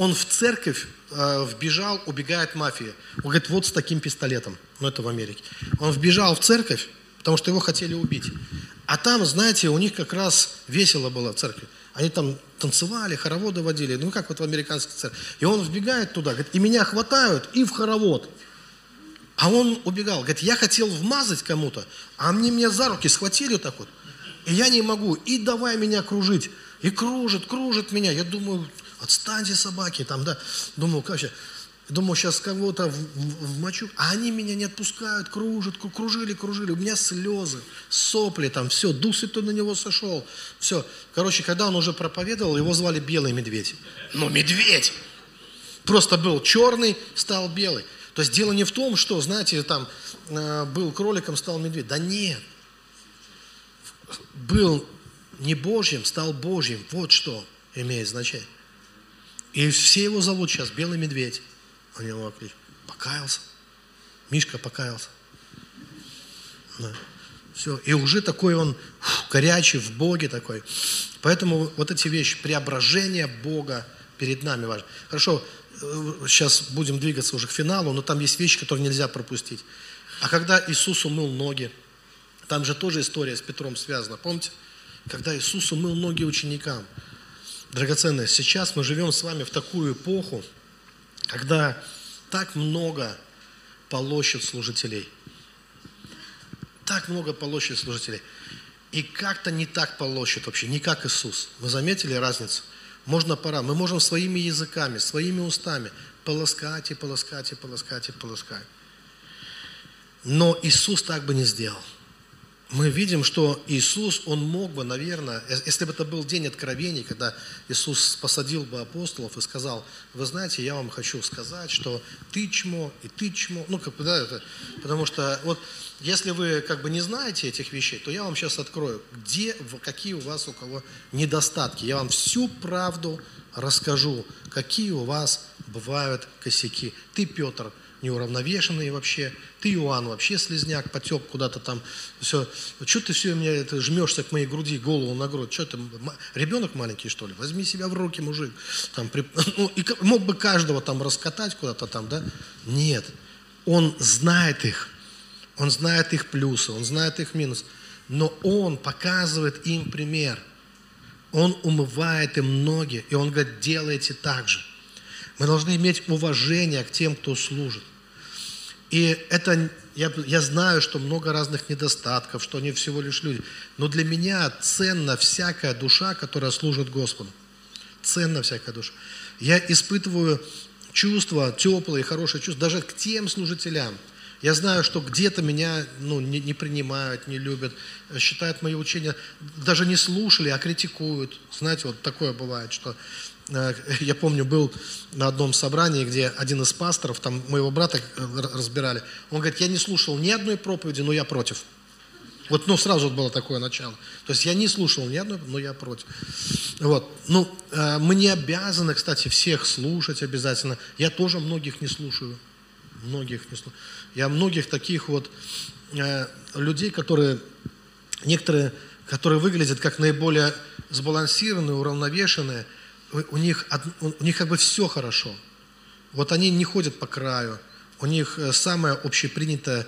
он в церковь э, вбежал, убегает мафия. Он говорит, вот с таким пистолетом. Ну, это в Америке. Он вбежал в церковь, потому что его хотели убить. А там, знаете, у них как раз весело было в церкви. Они там танцевали, хороводы водили, ну как вот в американской церкви. И он вбегает туда, говорит, и меня хватают, и в хоровод. А он убегал, говорит, я хотел вмазать кому-то, а они меня за руки схватили так вот. И я не могу. И давай меня кружить. И кружит, кружит меня. Я думаю, отстаньте собаки. Там, да. Думаю, как сейчас. Думаю, сейчас кого-то в, в, в мочу. А они меня не отпускают, кружат, кружили, кружили. У меня слезы, сопли там, все. Дух Святой на него сошел. Все. Короче, когда он уже проповедовал, его звали Белый Медведь. Ну, медведь! Просто был черный, стал белый. То есть дело не в том, что, знаете, там э, был кроликом, стал медведь. Да нет. Был не Божьим, стал Божьим. Вот что имеет значение. И все его зовут сейчас Белый Медведь. У него клич. Покаялся. Мишка покаялся. Да. Все. И уже такой он фу, горячий в Боге такой. Поэтому вот эти вещи, преображение Бога перед нами важно. Хорошо, сейчас будем двигаться уже к финалу, но там есть вещи, которые нельзя пропустить. А когда Иисус умыл ноги, там же тоже история с Петром связана, помните? Когда Иисус умыл ноги ученикам. Драгоценные, сейчас мы живем с вами в такую эпоху, когда так много полощет служителей. Так много полощет служителей. И как-то не так полощет вообще, не как Иисус. Вы заметили разницу? Можно пора. Мы можем своими языками, своими устами полоскать и полоскать и полоскать и полоскать. Но Иисус так бы не сделал. Мы видим, что Иисус, Он мог бы, наверное, если бы это был день откровений, когда Иисус посадил бы апостолов и сказал, вы знаете, я вам хочу сказать, что ты чмо, и ты чмо. Ну, как бы, да, это, потому что вот если вы как бы не знаете этих вещей, то я вам сейчас открою, где, какие у вас у кого недостатки. Я вам всю правду расскажу, какие у вас бывают косяки. Ты, Петр, неуравновешенный вообще, ты, Иоанн, вообще слезняк, потек куда-то там, все. Что ты все меня это, жмешься к моей груди, голову на грудь? Что ты, ребенок маленький, что ли? Возьми себя в руки, мужик. Там, при... [laughs] ну, и мог бы каждого там раскатать куда-то там, да? Нет. Он знает их. Он знает их плюсы, он знает их минусы. Но он показывает им пример. Он умывает им ноги, и он говорит, делайте так же. Мы должны иметь уважение к тем, кто служит. И это, я, я знаю, что много разных недостатков, что они всего лишь люди. Но для меня ценна всякая душа, которая служит Господу. Ценна всякая душа. Я испытываю чувства, теплые, хорошие чувства, даже к тем служителям – я знаю, что где-то меня ну, не, не принимают, не любят, считают мои учения, даже не слушали, а критикуют. Знаете, вот такое бывает, что я помню, был на одном собрании, где один из пасторов, там моего брата э, разбирали, он говорит, я не слушал ни одной проповеди, но я против. Вот, ну, сразу вот было такое начало. То есть я не слушал ни одной, но я против. Вот. Ну, э, мы не обязаны, кстати, всех слушать обязательно. Я тоже многих не слушаю. Многих не слушаю. Я многих таких вот э, людей, которые, некоторые, которые выглядят как наиболее сбалансированные, уравновешенные, у них, у них как бы все хорошо. Вот они не ходят по краю, у них э, самое общепринятое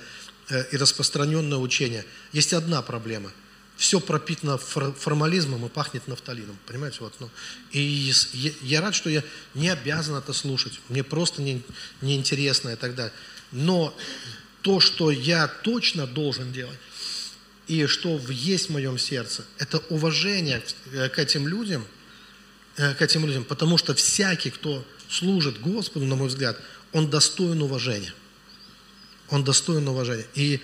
э, и распространенное учение. Есть одна проблема. Все пропитано формализмом и пахнет нафталином. Понимаете? Вот, ну. И я рад, что я не обязан это слушать. Мне просто не, неинтересно и так далее. Но то, что я точно должен делать, и что есть в моем сердце, это уважение к этим людям, э, к этим людям, потому что всякий, кто служит Господу, на мой взгляд, он достоин уважения. Он достоин уважения. И,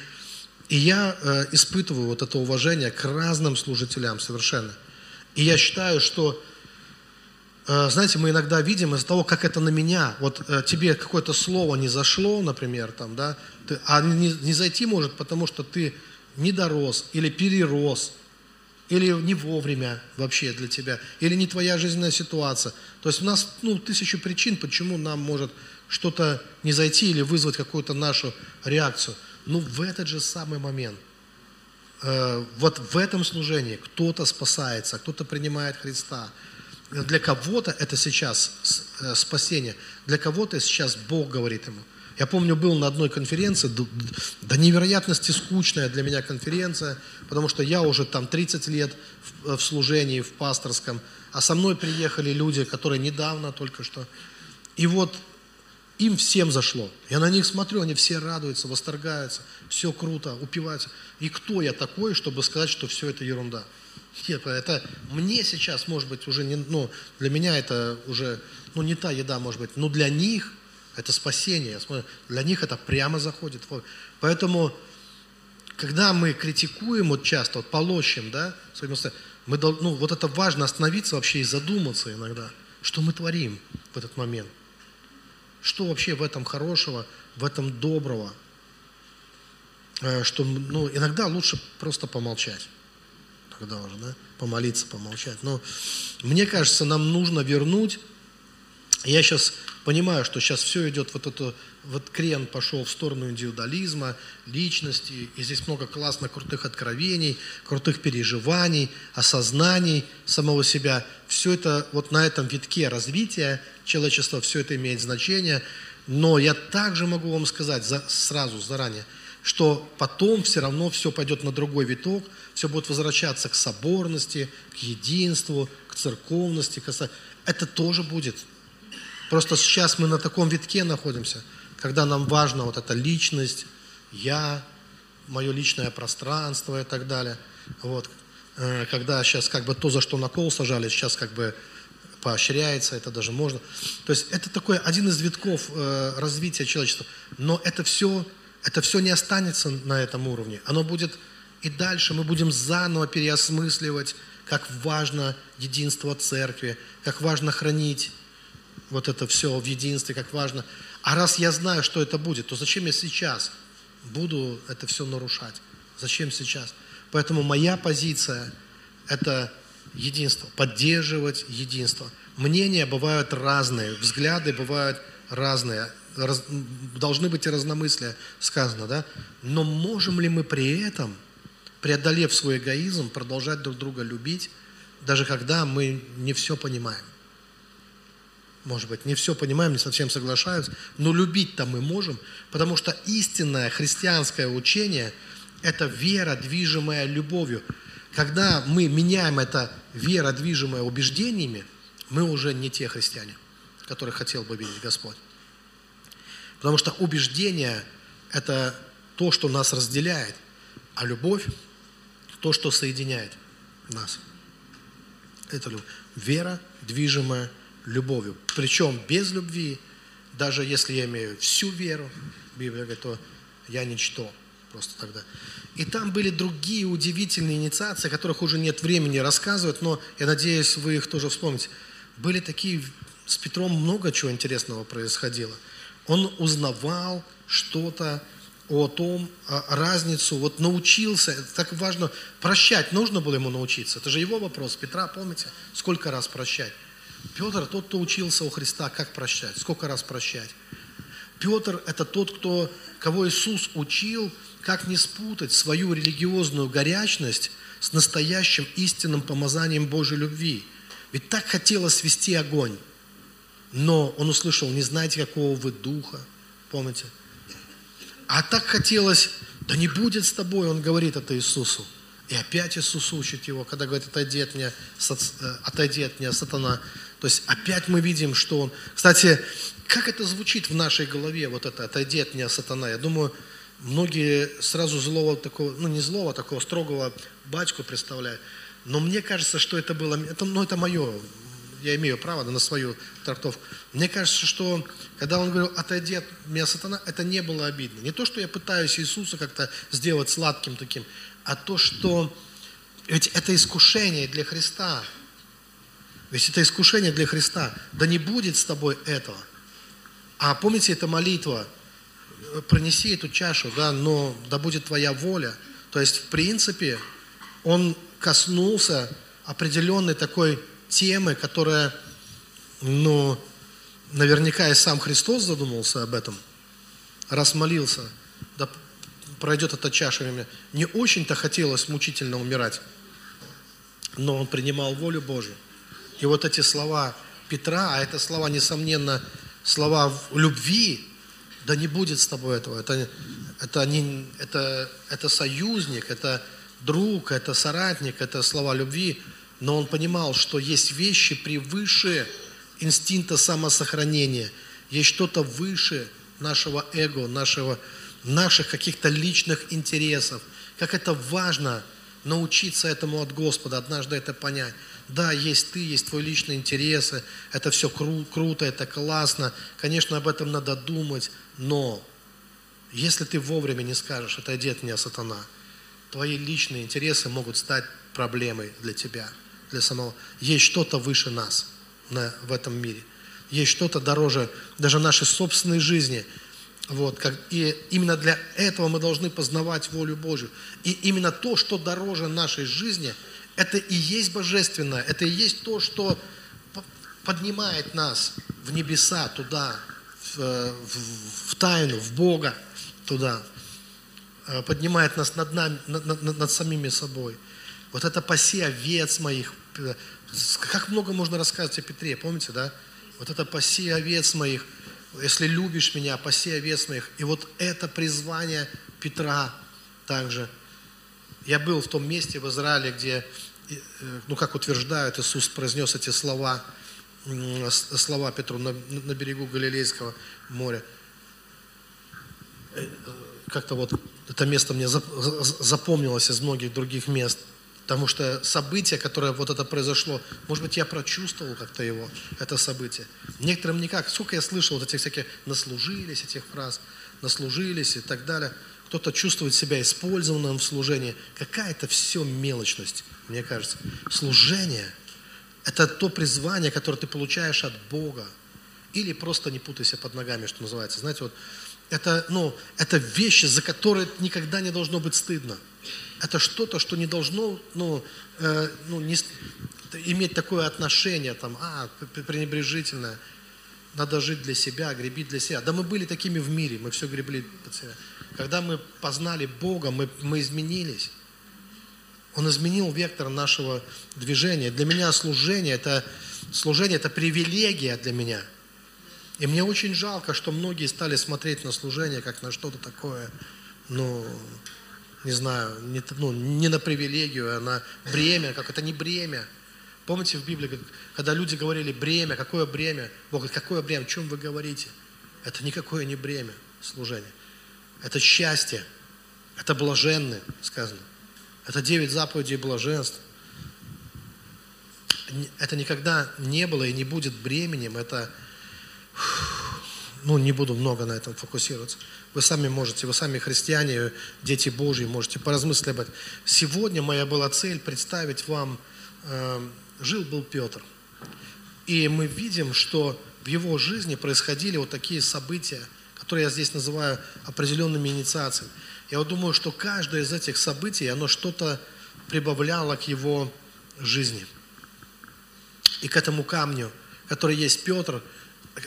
и я э, испытываю вот это уважение к разным служителям совершенно. И я считаю, что Э, знаете, мы иногда видим из-за того, как это на меня, вот э, тебе какое-то слово не зашло, например, там, да, ты, а не, не зайти может, потому что ты не дорос или перерос, или не вовремя вообще для тебя, или не твоя жизненная ситуация. То есть у нас ну, тысячу причин, почему нам может что-то не зайти или вызвать какую-то нашу реакцию. Но в этот же самый момент, э, вот в этом служении кто-то спасается, кто-то принимает Христа, для кого-то это сейчас э, спасение, для кого-то сейчас Бог говорит ему. Я помню, был на одной конференции, до невероятности скучная для меня конференция, потому что я уже там 30 лет в, в служении, в пасторском, а со мной приехали люди, которые недавно только что. И вот им всем зашло. Я на них смотрю, они все радуются, восторгаются, все круто, упиваются. И кто я такой, чтобы сказать, что все это ерунда? Нет, это мне сейчас, может быть, уже не, ну, для меня это уже, ну, не та еда, может быть, но для них это спасение. Для них это прямо заходит. Поэтому, когда мы критикуем вот часто, вот полощем, да, мы, ну, вот это важно остановиться вообще и задуматься иногда, что мы творим в этот момент. Что вообще в этом хорошего, в этом доброго? Э, что, ну, иногда лучше просто помолчать. Тогда уже, да? Помолиться, помолчать. Но мне кажется, нам нужно вернуть. Я сейчас понимаю, что сейчас все идет вот это, вот крен пошел в сторону индивидуализма, личности, и здесь много классных, крутых откровений, крутых переживаний, осознаний самого себя. Все это вот на этом витке развития человечества, все это имеет значение. Но я также могу вам сказать за, сразу, заранее, что потом все равно все пойдет на другой виток, все будет возвращаться к соборности, к единству, к церковности. К... Это тоже будет. Просто сейчас мы на таком витке находимся, когда нам важна вот эта личность, я, мое личное пространство и так далее. Вот. Э, когда сейчас как бы то, за что на кол сажали, сейчас как бы поощряется, это даже можно. То есть это такой один из витков э, развития человечества. Но это все, это все не останется на этом уровне. Оно будет и дальше. Мы будем заново переосмысливать, как важно единство церкви, как важно хранить вот это все в единстве, как важно. А раз я знаю, что это будет, то зачем я сейчас буду это все нарушать? Зачем сейчас? Поэтому моя позиция – это единство, поддерживать единство. Мнения бывают разные, взгляды бывают разные, раз, должны быть и разномыслия, сказано, да? Но можем ли мы при этом, преодолев свой эгоизм, продолжать друг друга любить, даже когда мы не все понимаем? Может быть, не все понимаем, не совсем соглашаются, но любить-то мы можем, потому что истинное христианское учение – это вера, движимая любовью. Когда мы меняем это вера, движимая убеждениями, мы уже не те христиане, которых хотел бы видеть Господь. Потому что убеждение – это то, что нас разделяет, а любовь – то, что соединяет нас. Это любовь. Вера, движимая любовью. Причем без любви, даже если я имею всю веру, Библия говорит, то я ничто просто тогда. И там были другие удивительные инициации, которых уже нет времени рассказывать, но я надеюсь, вы их тоже вспомните. Были такие, с Петром много чего интересного происходило. Он узнавал что-то о том, о разницу, вот научился, это так важно, прощать нужно было ему научиться. Это же его вопрос. Петра, помните, сколько раз прощать? Петр тот, кто учился у Христа, как прощать, сколько раз прощать. Петр – это тот, кто, кого Иисус учил, как не спутать свою религиозную горячность с настоящим истинным помазанием Божьей любви. Ведь так хотелось свести огонь. Но он услышал, не знаете, какого вы духа, помните? А так хотелось, да не будет с тобой, он говорит это Иисусу. И опять Иисус учит его, когда говорит, отойди от меня, э, отойди от меня, сатана. То есть опять мы видим, что он... Кстати, как это звучит в нашей голове, вот это «отойди от меня, сатана»? Я думаю, многие сразу злого такого, ну не злого, такого строгого батьку представляют. Но мне кажется, что это было, это, ну это мое, я имею право на свою трактовку. Мне кажется, что когда он говорил, отойди от меня, сатана, это не было обидно. Не то, что я пытаюсь Иисуса как-то сделать сладким таким, а то, что ведь это искушение для Христа. Ведь это искушение для Христа. Да не будет с тобой этого. А помните, эта молитва, пронеси эту чашу, да, но да будет твоя воля. То есть, в принципе, он коснулся определенной такой темы, которая, ну, наверняка и сам Христос задумался об этом, раз молился, пройдет эта чаша меня. Не очень-то хотелось мучительно умирать, но он принимал волю Божью. И вот эти слова Петра, а это слова, несомненно, слова любви, да не будет с тобой этого. Это, это, не, это, это союзник, это друг, это соратник, это слова любви. Но он понимал, что есть вещи превыше инстинкта самосохранения, Есть что-то выше нашего эго, нашего, наших каких-то личных интересов. Как это важно научиться этому от Господа, однажды это понять. Да, есть ты, есть твои личные интересы, это все кру- круто, это классно. Конечно, об этом надо думать, но если ты вовремя не скажешь, отойди от меня, сатана, твои личные интересы могут стать проблемой для тебя, для самого. Есть что-то выше нас на, в этом мире. Есть что-то дороже даже нашей собственной жизни. Вот, как, и именно для этого мы должны познавать волю Божью. И именно то, что дороже нашей жизни, это и есть божественное, это и есть то, что поднимает нас в небеса, туда, в, в, в тайну, в Бога, туда, э, поднимает нас над, нами, над, над, над самими собой. Вот это паси овец моих. Как много можно рассказывать о Петре, помните, да? Вот это паси овец моих – если любишь меня, паси овец моих. И вот это призвание Петра также. Я был в том месте в Израиле, где, э, ну как утверждают, Иисус произнес эти слова, слова Петру на, на берегу Галилейского моря. Э, как-то вот это место мне запомнилось из многих других мест – Потому что событие, которое вот это произошло, может быть, я прочувствовал как-то его, это событие. Некоторым никак. Сколько я слышал вот этих всяких наслужились, этих фраз, наслужились и так далее. Кто-то чувствует себя использованным в служении. Какая-то все мелочность, мне кажется. Служение – это то призвание, которое ты получаешь от Бога. Или просто не путайся под ногами, что называется. Знаете, вот это, ну, это вещи, за которые никогда не должно быть стыдно это что-то, что не должно ну, э, ну, не, иметь такое отношение, там, а, пренебрежительное. Надо жить для себя, гребить для себя. Да мы были такими в мире, мы все гребли под себя. Когда мы познали Бога, мы, мы изменились. Он изменил вектор нашего движения. Для меня служение это, служение – это привилегия для меня. И мне очень жалко, что многие стали смотреть на служение как на что-то такое, ну, не знаю, не, ну, не на привилегию, а на бремя, как это не бремя. Помните в Библии, когда люди говорили бремя, какое бремя? Бог говорит, какое бремя, о чем вы говорите? Это никакое не бремя служения. Это счастье, это блаженное, сказано. Это девять заповедей блаженств. Это никогда не было и не будет бременем, это, ну, не буду много на этом фокусироваться. Вы сами можете, вы сами христиане, дети Божьи, можете поразмыслить об этом. Сегодня моя была цель представить вам, э, жил-был Петр. И мы видим, что в его жизни происходили вот такие события, которые я здесь называю определенными инициациями. Я вот думаю, что каждое из этих событий, оно что-то прибавляло к его жизни. И к этому камню, который есть Петр,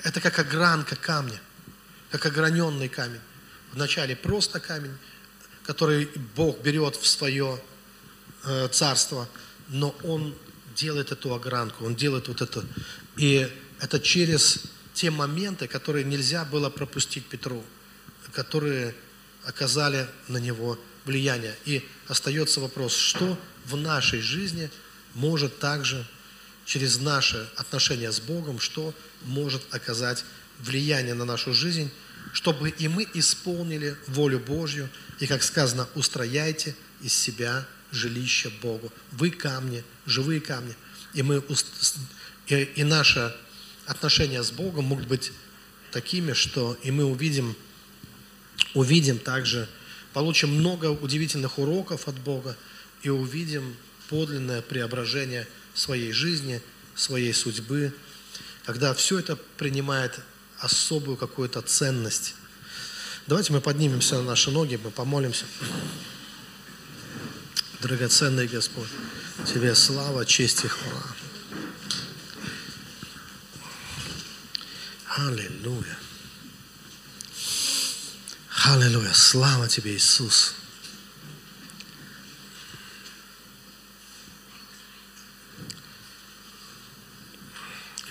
это как огранка камня, как ограненный камень. Вначале просто камень, который Бог берет в свое э, царство, но Он делает эту огранку, Он делает вот это. И это через те моменты, которые нельзя было пропустить Петру, которые оказали на него влияние. И остается вопрос, что в нашей жизни может также через наши отношения с Богом, что может оказать влияние на нашу жизнь, чтобы и мы исполнили волю Божью, и, как сказано, устрояйте из себя жилище Богу. Вы камни, живые камни. И, мы, и, и наши отношения с Богом могут быть такими, что и мы увидим, увидим также, получим много удивительных уроков от Бога и увидим подлинное преображение своей жизни, своей судьбы, когда все это принимает особую какую-то ценность. Давайте мы поднимемся на наши ноги, мы помолимся. Драгоценный Господь, Тебе слава, честь и хвала. Аллилуйя. Аллилуйя. Слава Тебе, Иисус.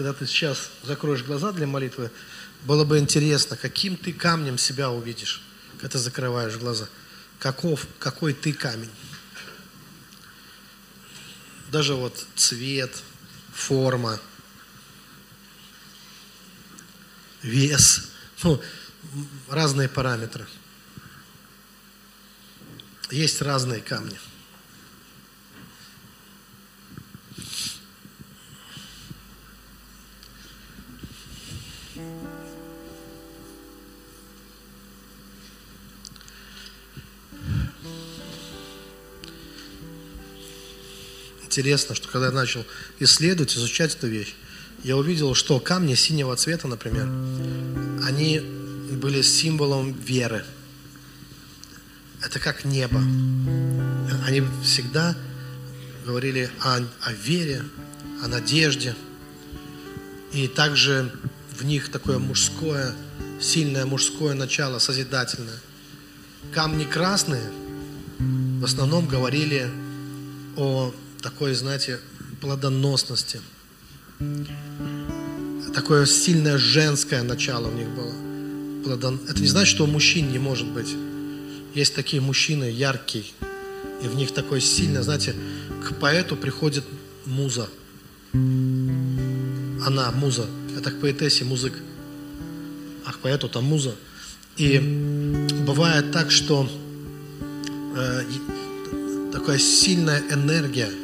Когда ты сейчас закроешь глаза для молитвы, было бы интересно, каким ты камнем себя увидишь, когда ты закрываешь глаза. Каков, какой ты камень. Даже вот цвет, форма. вес, ну, разные параметры. Есть разные камни. Интересно, что когда я начал исследовать, изучать эту вещь, я увидел, что камни синего цвета, например, они были символом веры. Это как небо. Они всегда говорили о, о вере, о надежде. И также в них такое мужское, сильное мужское начало, созидательное. Камни красные в основном говорили о такой, знаете, плодоносности. Такое сильное женское начало в них было. Плодон... Это не значит, что у мужчин не может быть. Есть такие мужчины яркие, и в них такое сильное, знаете, к поэту приходит муза. Она муза. Это к поэтессе музык. А к поэту там муза. И бывает так, что э, такая сильная энергия –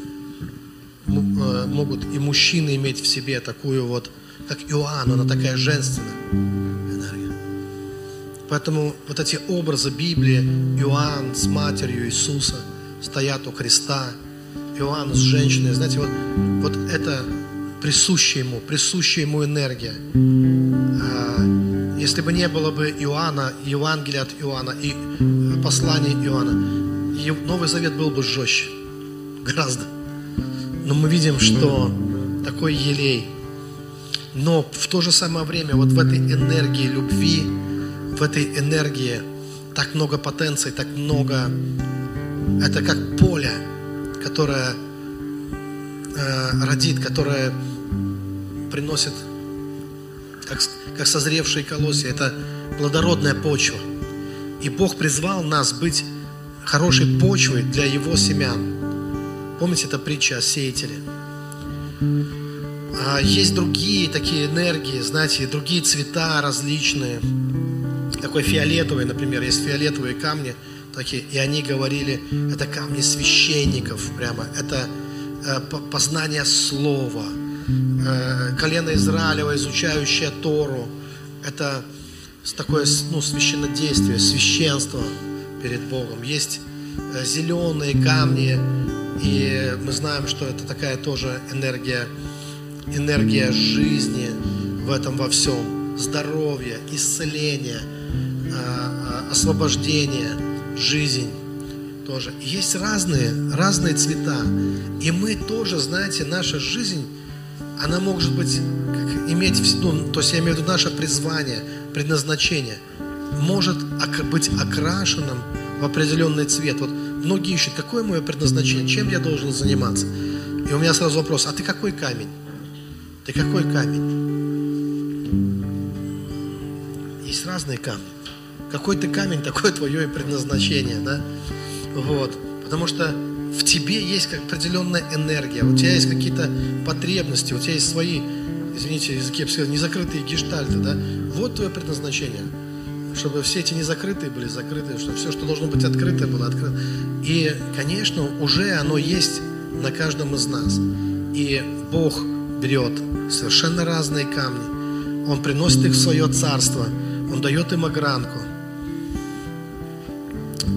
могут и мужчины иметь в себе такую вот, как Иоанн, она такая женственная энергия. Поэтому вот эти образы Библии, Иоанн с матерью Иисуса стоят у креста, Иоанн с женщиной, знаете, вот, вот это присущая ему, присущая ему энергия. А, если бы не было бы Иоанна, Евангелия от Иоанна и послания Иоанна, Новый Завет был бы жестче, гораздо. Но мы видим, что такой елей. Но в то же самое время вот в этой энергии любви, в этой энергии так много потенций, так много... Это как поле, которое э, родит, которое приносит, как, как созревшие колосья. Это плодородная почва. И Бог призвал нас быть хорошей почвой для Его семян. Помните, это притча о сеятеле? А есть другие такие энергии, знаете, другие цвета различные. Такой фиолетовый, например, есть фиолетовые камни такие, и они говорили, это камни священников прямо, это э, познание слова, э, колено Израилева, изучающее Тору, это такое ну, священнодействие, священство перед Богом. Есть э, зеленые камни, и мы знаем, что это такая тоже энергия, энергия жизни в этом во всем. Здоровье, исцеление, а, а, освобождение, жизнь тоже. есть разные, разные цвета. И мы тоже, знаете, наша жизнь, она может быть, как, иметь, ну, то есть я имею в виду наше призвание, предназначение, может быть окрашенным в определенный цвет. Вот многие ищут, какое мое предназначение, чем я должен заниматься. И у меня сразу вопрос, а ты какой камень? Ты какой камень? Есть разные камни. Какой ты камень, такое твое и предназначение, да? Вот. Потому что в тебе есть определенная энергия, у тебя есть какие-то потребности, у тебя есть свои, извините, языки, незакрытые гештальты, да? Вот твое предназначение чтобы все эти незакрытые были закрыты, чтобы все, что должно быть открыто, было открыто. И, конечно, уже оно есть на каждом из нас. И Бог берет совершенно разные камни, Он приносит их в свое царство, Он дает им огранку.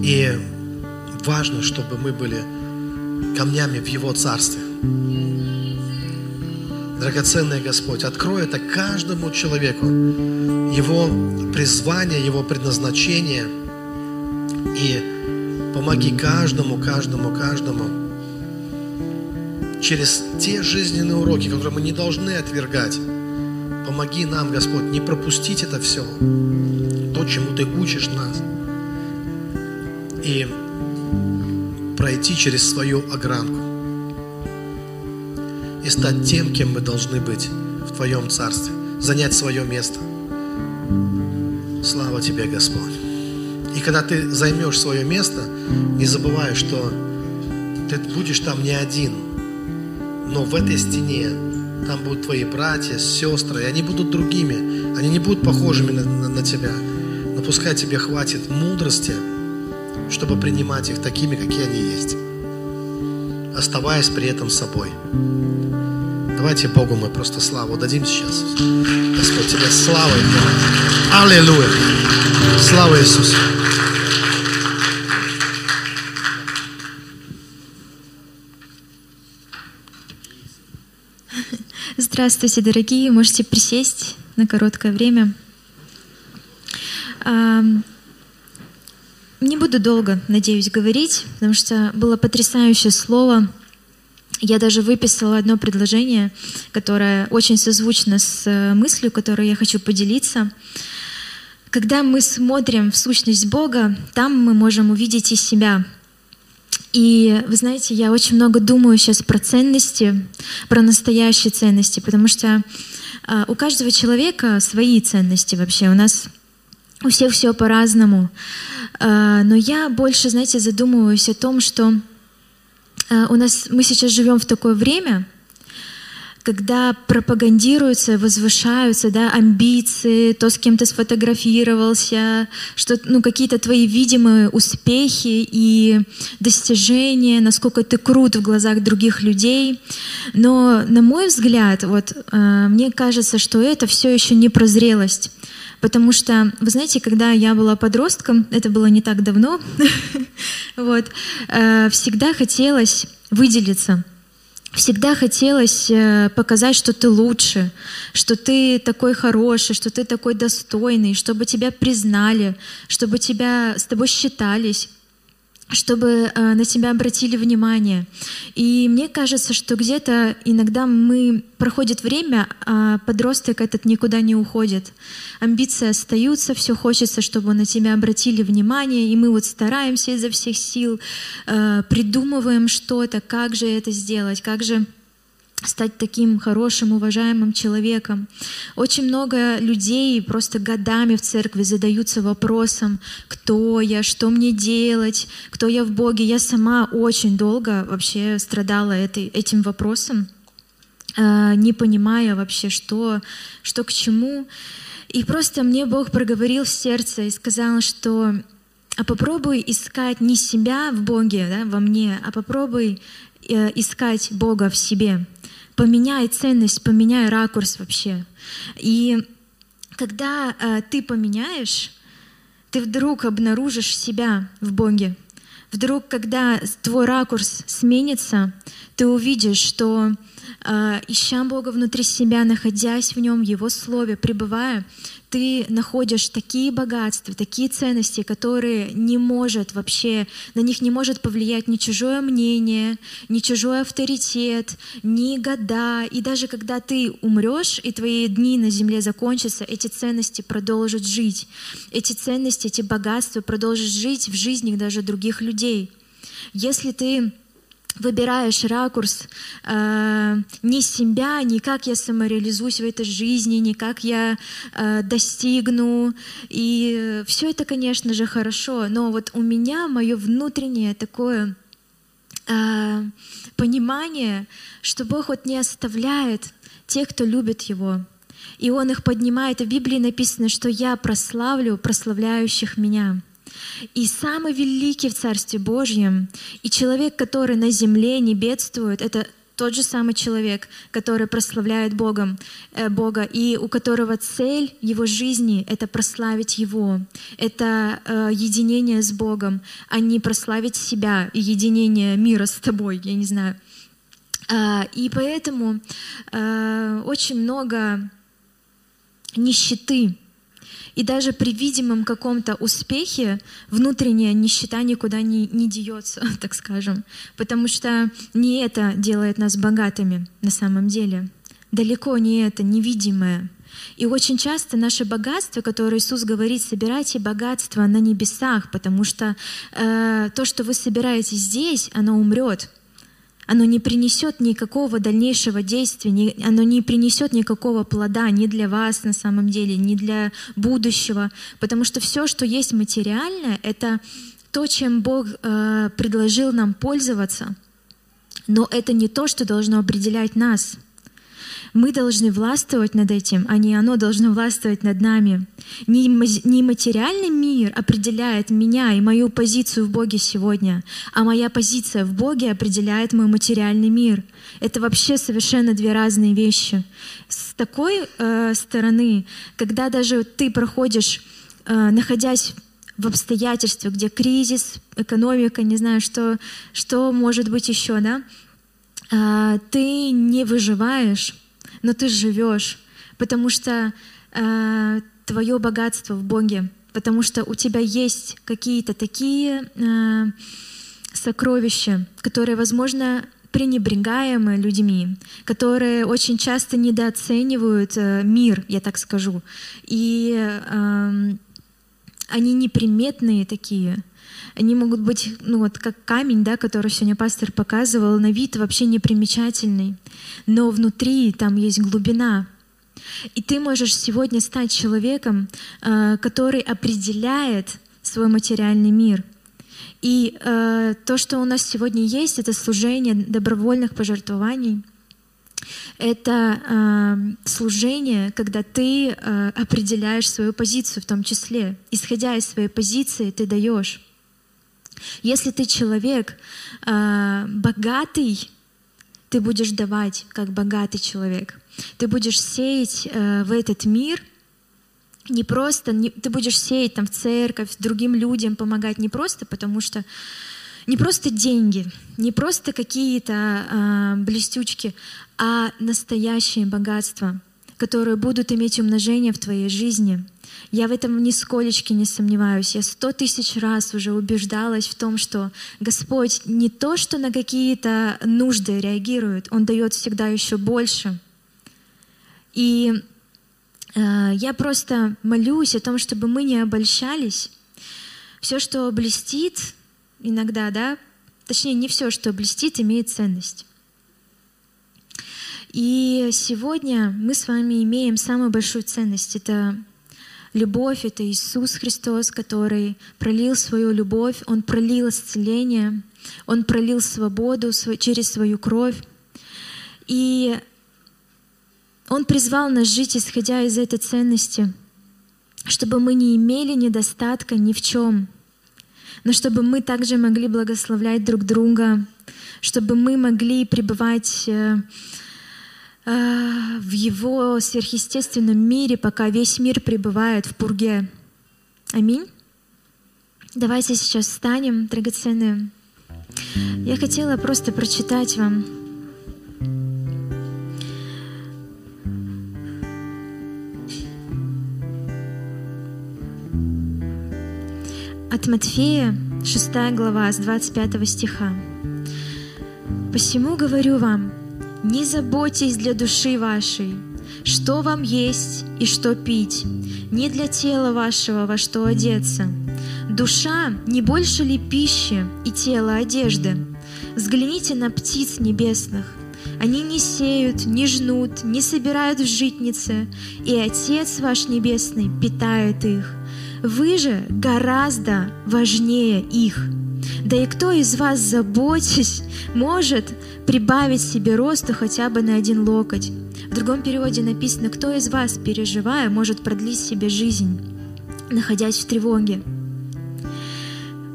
И важно, чтобы мы были камнями в Его царстве. Драгоценный Господь, открой это каждому человеку, его призвание, его предназначение, и помоги каждому, каждому, каждому. Через те жизненные уроки, которые мы не должны отвергать. Помоги нам, Господь, не пропустить это все, то, чему Ты учишь нас, и пройти через свою огранку и стать тем, кем мы должны быть в Твоем Царстве, занять свое место. Слава Тебе, Господь. И когда ты займешь свое место, не забывай, что ты будешь там не один, но в этой стене Там будут твои братья, сестры, и они будут другими. Они не будут похожими на, на, на тебя. Но пускай тебе хватит мудрости, чтобы принимать их такими, какие они есть. Оставаясь при этом собой. Давайте Богу мы просто славу дадим сейчас. Господь, тебе слава и хвала. Аллилуйя. Слава Иисусу. Здравствуйте, дорогие. Можете присесть на короткое время. Не буду долго, надеюсь, говорить, потому что было потрясающее слово. Я даже выписала одно предложение, которое очень созвучно с э, мыслью, которой я хочу поделиться. Когда мы смотрим в сущность Бога, там мы можем увидеть и себя — и вы знаете, я очень много думаю сейчас про ценности, про настоящие ценности, потому что э, у каждого человека свои ценности вообще. У нас у всех все по-разному. Э, но я больше, знаете, задумываюсь о том, что у нас мы сейчас живем в такое время, когда пропагандируются, возвышаются да, амбиции, то, с кем ты сфотографировался, что, ну, какие-то твои видимые успехи и достижения, насколько ты крут в глазах других людей. Но, на мой взгляд, вот, э, мне кажется, что это все еще не прозрелость. Потому что, вы знаете, когда я была подростком, это было не так давно, [laughs] вот, э, всегда хотелось выделиться – всегда хотелось э, показать, что ты лучше, что ты такой хороший, что ты такой достойный, чтобы тебя признали, чтобы тебя, с тобой считались чтобы э, на себя обратили внимание. И мне кажется, что где-то иногда мы проходит время, а подросток этот никуда не уходит. Амбиции остаются, все хочется, чтобы на тебя обратили внимание, и мы вот стараемся изо всех сил, э, придумываем что-то, как же это сделать, как же стать таким хорошим, уважаемым человеком. Очень много людей просто годами в церкви задаются вопросом, кто я, что мне делать, кто я в Боге. Я сама очень долго вообще страдала этой, этим вопросом, а, не понимая вообще, что, что к чему. И просто мне Бог проговорил в сердце и сказал, что а попробуй искать не себя в Боге, да, во мне, а попробуй э, искать Бога в себе поменяй ценность, поменяй ракурс вообще. И когда э, ты поменяешь, ты вдруг обнаружишь себя в Боге. Вдруг, когда твой ракурс сменится, ты увидишь, что э, ища Бога внутри себя, находясь в Нем, Его Слове, пребывая, ты находишь такие богатства, такие ценности, которые не может вообще, на них не может повлиять ни чужое мнение, ни чужой авторитет, ни года. И даже когда ты умрешь, и твои дни на земле закончатся, эти ценности продолжат жить. Эти ценности, эти богатства продолжат жить в жизни даже других людей. Если ты выбираешь ракурс э, не себя, не как я самореализуюсь в этой жизни, не как я э, достигну. И все это, конечно же, хорошо, но вот у меня мое внутреннее такое э, понимание, что Бог вот не оставляет тех, кто любит Его. И Он их поднимает. В Библии написано, что я прославлю прославляющих меня. И самый великий в Царстве Божьем, и человек, который на земле не бедствует, это тот же самый человек, который прославляет Богом, э, Бога, и у которого цель его жизни — это прославить Его, это э, единение с Богом, а не прославить себя и единение мира с тобой, я не знаю. Э, и поэтому э, очень много нищеты и даже при видимом каком-то успехе внутренняя нищета никуда не, не деется, [laughs] так скажем. Потому что не это делает нас богатыми на самом деле. Далеко не это, невидимое. И очень часто наше богатство, которое Иисус говорит, собирайте богатство на небесах, потому что э, то, что вы собираете здесь, оно умрет оно не принесет никакого дальнейшего действия, оно не принесет никакого плода ни для вас на самом деле, ни для будущего, потому что все, что есть материальное, это то, чем Бог э, предложил нам пользоваться, но это не то, что должно определять нас. Мы должны властвовать над этим, а не оно должно властвовать над нами. Не, материальный мир определяет меня и мою позицию в Боге сегодня, а моя позиция в Боге определяет мой материальный мир. Это вообще совершенно две разные вещи. С такой э, стороны, когда даже ты проходишь, э, находясь в обстоятельствах, где кризис, экономика, не знаю, что, что может быть еще, да, э, ты не выживаешь, но ты живешь, потому что э, твое богатство в Боге, потому что у тебя есть какие-то такие э, сокровища, которые, возможно, пренебрегаемы людьми, которые очень часто недооценивают э, мир, я так скажу, и э, они неприметные такие. Они могут быть, ну вот как камень, да, который сегодня пастор показывал, на вид вообще непримечательный, но внутри там есть глубина. И ты можешь сегодня стать человеком, э, который определяет свой материальный мир. И э, то, что у нас сегодня есть, это служение добровольных пожертвований. Это э, служение, когда ты э, определяешь свою позицию в том числе. Исходя из своей позиции, ты даешь. Если ты человек э, богатый, ты будешь давать как богатый человек. Ты будешь сеять э, в этот мир не просто, не, ты будешь сеять там в церковь, другим людям помогать не просто, потому что не просто деньги, не просто какие-то э, блестючки, а настоящее богатство, которые будут иметь умножение в твоей жизни — я в этом нисколечки не сомневаюсь. Я сто тысяч раз уже убеждалась в том, что Господь не то, что на какие-то нужды реагирует, Он дает всегда еще больше. И э, я просто молюсь о том, чтобы мы не обольщались. Все, что блестит иногда, да, точнее, не все, что блестит, имеет ценность. И сегодня мы с вами имеем самую большую ценность. Это Любовь — это Иисус Христос, который пролил свою любовь, Он пролил исцеление, Он пролил свободу через свою кровь. И Он призвал нас жить, исходя из этой ценности, чтобы мы не имели недостатка ни в чем, но чтобы мы также могли благословлять друг друга, чтобы мы могли пребывать э, в его сверхъестественном мире, пока весь мир пребывает в пурге. Аминь. Давайте сейчас встанем, драгоценные. Я хотела просто прочитать вам от Матфея, 6 глава, с 25 стиха. «Посему говорю вам, не заботьтесь для души вашей, что вам есть и что пить, не для тела вашего во что одеться. Душа не больше ли пищи и тело одежды? Взгляните на птиц небесных. Они не сеют, не жнут, не собирают в житнице, и Отец ваш Небесный питает их. Вы же гораздо важнее их. Да и кто из вас, заботясь, может прибавить себе росту хотя бы на один локоть? В другом переводе написано, кто из вас, переживая, может продлить себе жизнь, находясь в тревоге?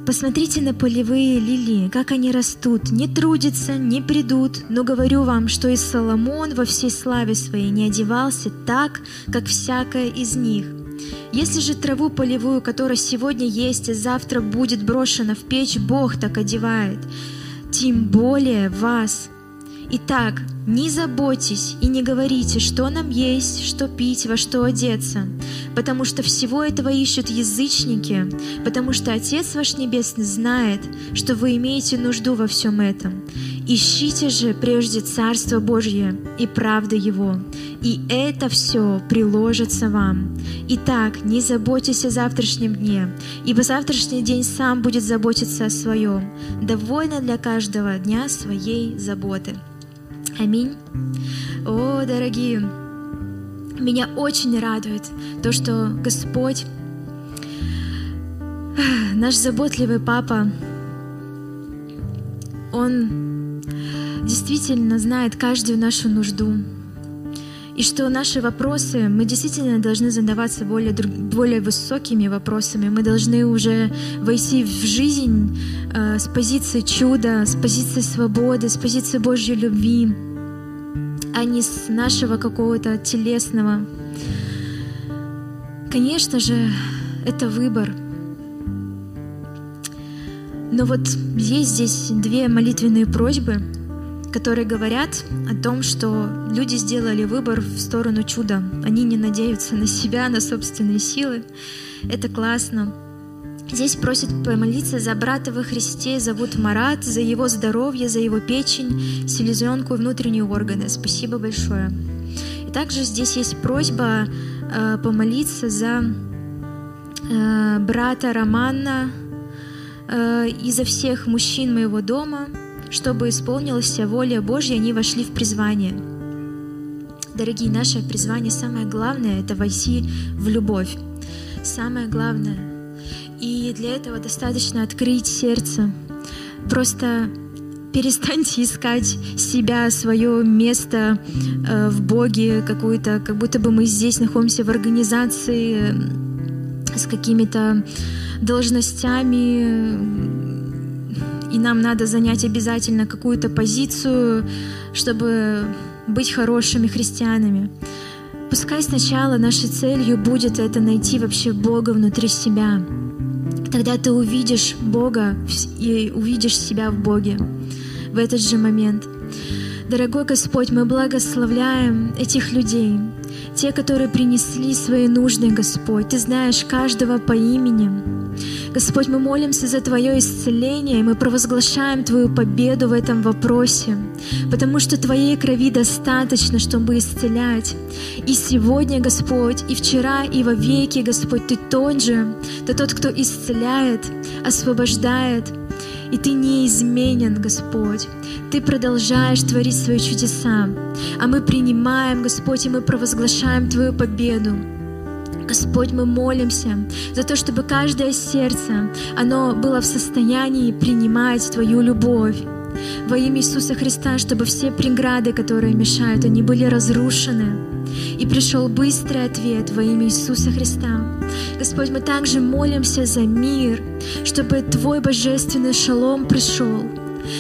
Посмотрите на полевые лилии, как они растут, не трудятся, не придут, но говорю вам, что и Соломон во всей славе своей не одевался так, как всякая из них. Если же траву полевую, которая сегодня есть и завтра будет брошена в печь, Бог так одевает, тем более вас. Итак, не заботьтесь и не говорите, что нам есть, что пить, во что одеться, потому что всего этого ищут язычники, потому что Отец ваш Небесный знает, что вы имеете нужду во всем этом. Ищите же прежде Царство Божье и правда Его, и это все приложится вам. Итак, не заботьтесь о завтрашнем дне, ибо завтрашний день сам будет заботиться о своем. Довольно для каждого дня своей заботы. Аминь. О, дорогие, меня очень радует то, что Господь, наш заботливый Папа, Он действительно знает каждую нашу нужду. И что наши вопросы, мы действительно должны задаваться более, более высокими вопросами. Мы должны уже войти в жизнь э, с позиции чуда, с позиции свободы, с позиции Божьей любви, а не с нашего какого-то телесного. Конечно же, это выбор. Но вот есть здесь две молитвенные просьбы — которые говорят о том, что люди сделали выбор в сторону чуда. Они не надеются на себя, на собственные силы. Это классно. Здесь просят помолиться за брата во Христе, зовут Марат, за его здоровье, за его печень, селезенку и внутренние органы. Спасибо большое. И также здесь есть просьба э, помолиться за э, брата Романа э, и за всех мужчин моего дома, чтобы исполнилась воля Божья, они вошли в призвание. Дорогие, наше призвание самое главное — это войти в любовь. Самое главное. И для этого достаточно открыть сердце. Просто перестаньте искать себя, свое место э, в Боге, какую-то, как будто бы мы здесь находимся в организации э, с какими-то должностями, и нам надо занять обязательно какую-то позицию, чтобы быть хорошими христианами. Пускай сначала нашей целью будет это найти вообще Бога внутри себя. Тогда ты увидишь Бога и увидишь себя в Боге в этот же момент. Дорогой Господь, мы благословляем этих людей, те, которые принесли свои нужды, Господь. Ты знаешь каждого по имени. Господь, мы молимся за Твое исцеление, и мы провозглашаем Твою победу в этом вопросе, потому что Твоей крови достаточно, чтобы исцелять. И сегодня, Господь, и вчера, и во веки, Господь, Ты тот же, Ты тот, кто исцеляет, освобождает, и Ты неизменен, Господь. Ты продолжаешь творить свои чудеса, а мы принимаем, Господь, и мы провозглашаем Твою победу. Господь, мы молимся за то, чтобы каждое сердце, оно было в состоянии принимать Твою любовь. Во имя Иисуса Христа, чтобы все преграды, которые мешают, они были разрушены. И пришел быстрый ответ во имя Иисуса Христа. Господь, мы также молимся за мир, чтобы Твой божественный шалом пришел,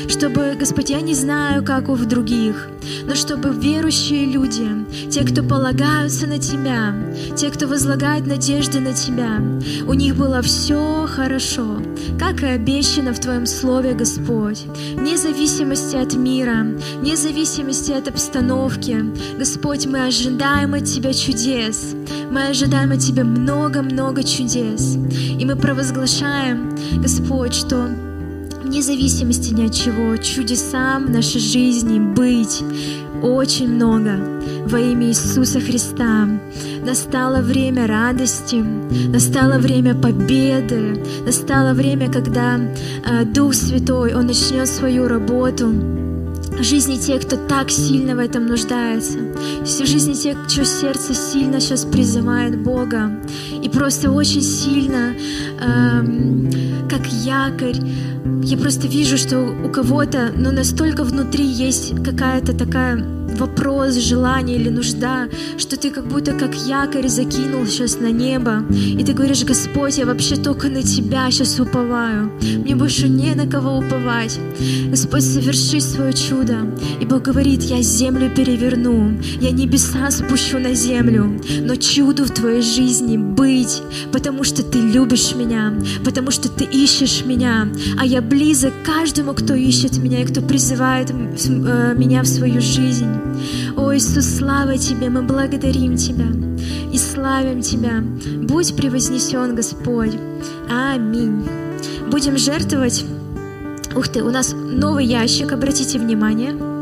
чтобы, Господь, я не знаю, как у других, но чтобы верующие люди, те, кто полагаются на Тебя, те, кто возлагает надежды на Тебя, у них было все хорошо, как и обещано в Твоем Слове, Господь, вне зависимости от мира, вне зависимости от обстановки. Господь, мы ожидаем от Тебя чудес, мы ожидаем от Тебя много-много чудес, и мы провозглашаем, Господь, что вне зависимости ни от чего, чудесам в нашей жизни быть очень много во имя Иисуса Христа. Настало время радости, настало время победы, настало время, когда э, Дух Святой, Он начнет свою работу жизни тех, кто так сильно в этом нуждается, в жизни тех, чье сердце сильно сейчас призывает Бога, и просто очень сильно, эм, как якорь, я просто вижу, что у кого-то, ну, настолько внутри есть какая-то такая вопрос, желание или нужда, что ты как будто как якорь закинул сейчас на небо, и ты говоришь, Господь, я вообще только на Тебя сейчас уповаю, мне больше не на кого уповать. Господь, соверши свое чудо. И Бог говорит, я землю переверну, я небеса спущу на землю, но чуду в твоей жизни быть, потому что ты любишь меня, потому что ты ищешь меня, а я близок каждому, кто ищет меня и кто призывает э, меня в свою жизнь. О, Иисус, слава Тебе, мы благодарим Тебя и славим Тебя. Будь превознесен, Господь. Аминь. Будем жертвовать. Ух ты, у нас новый ящик, обратите внимание.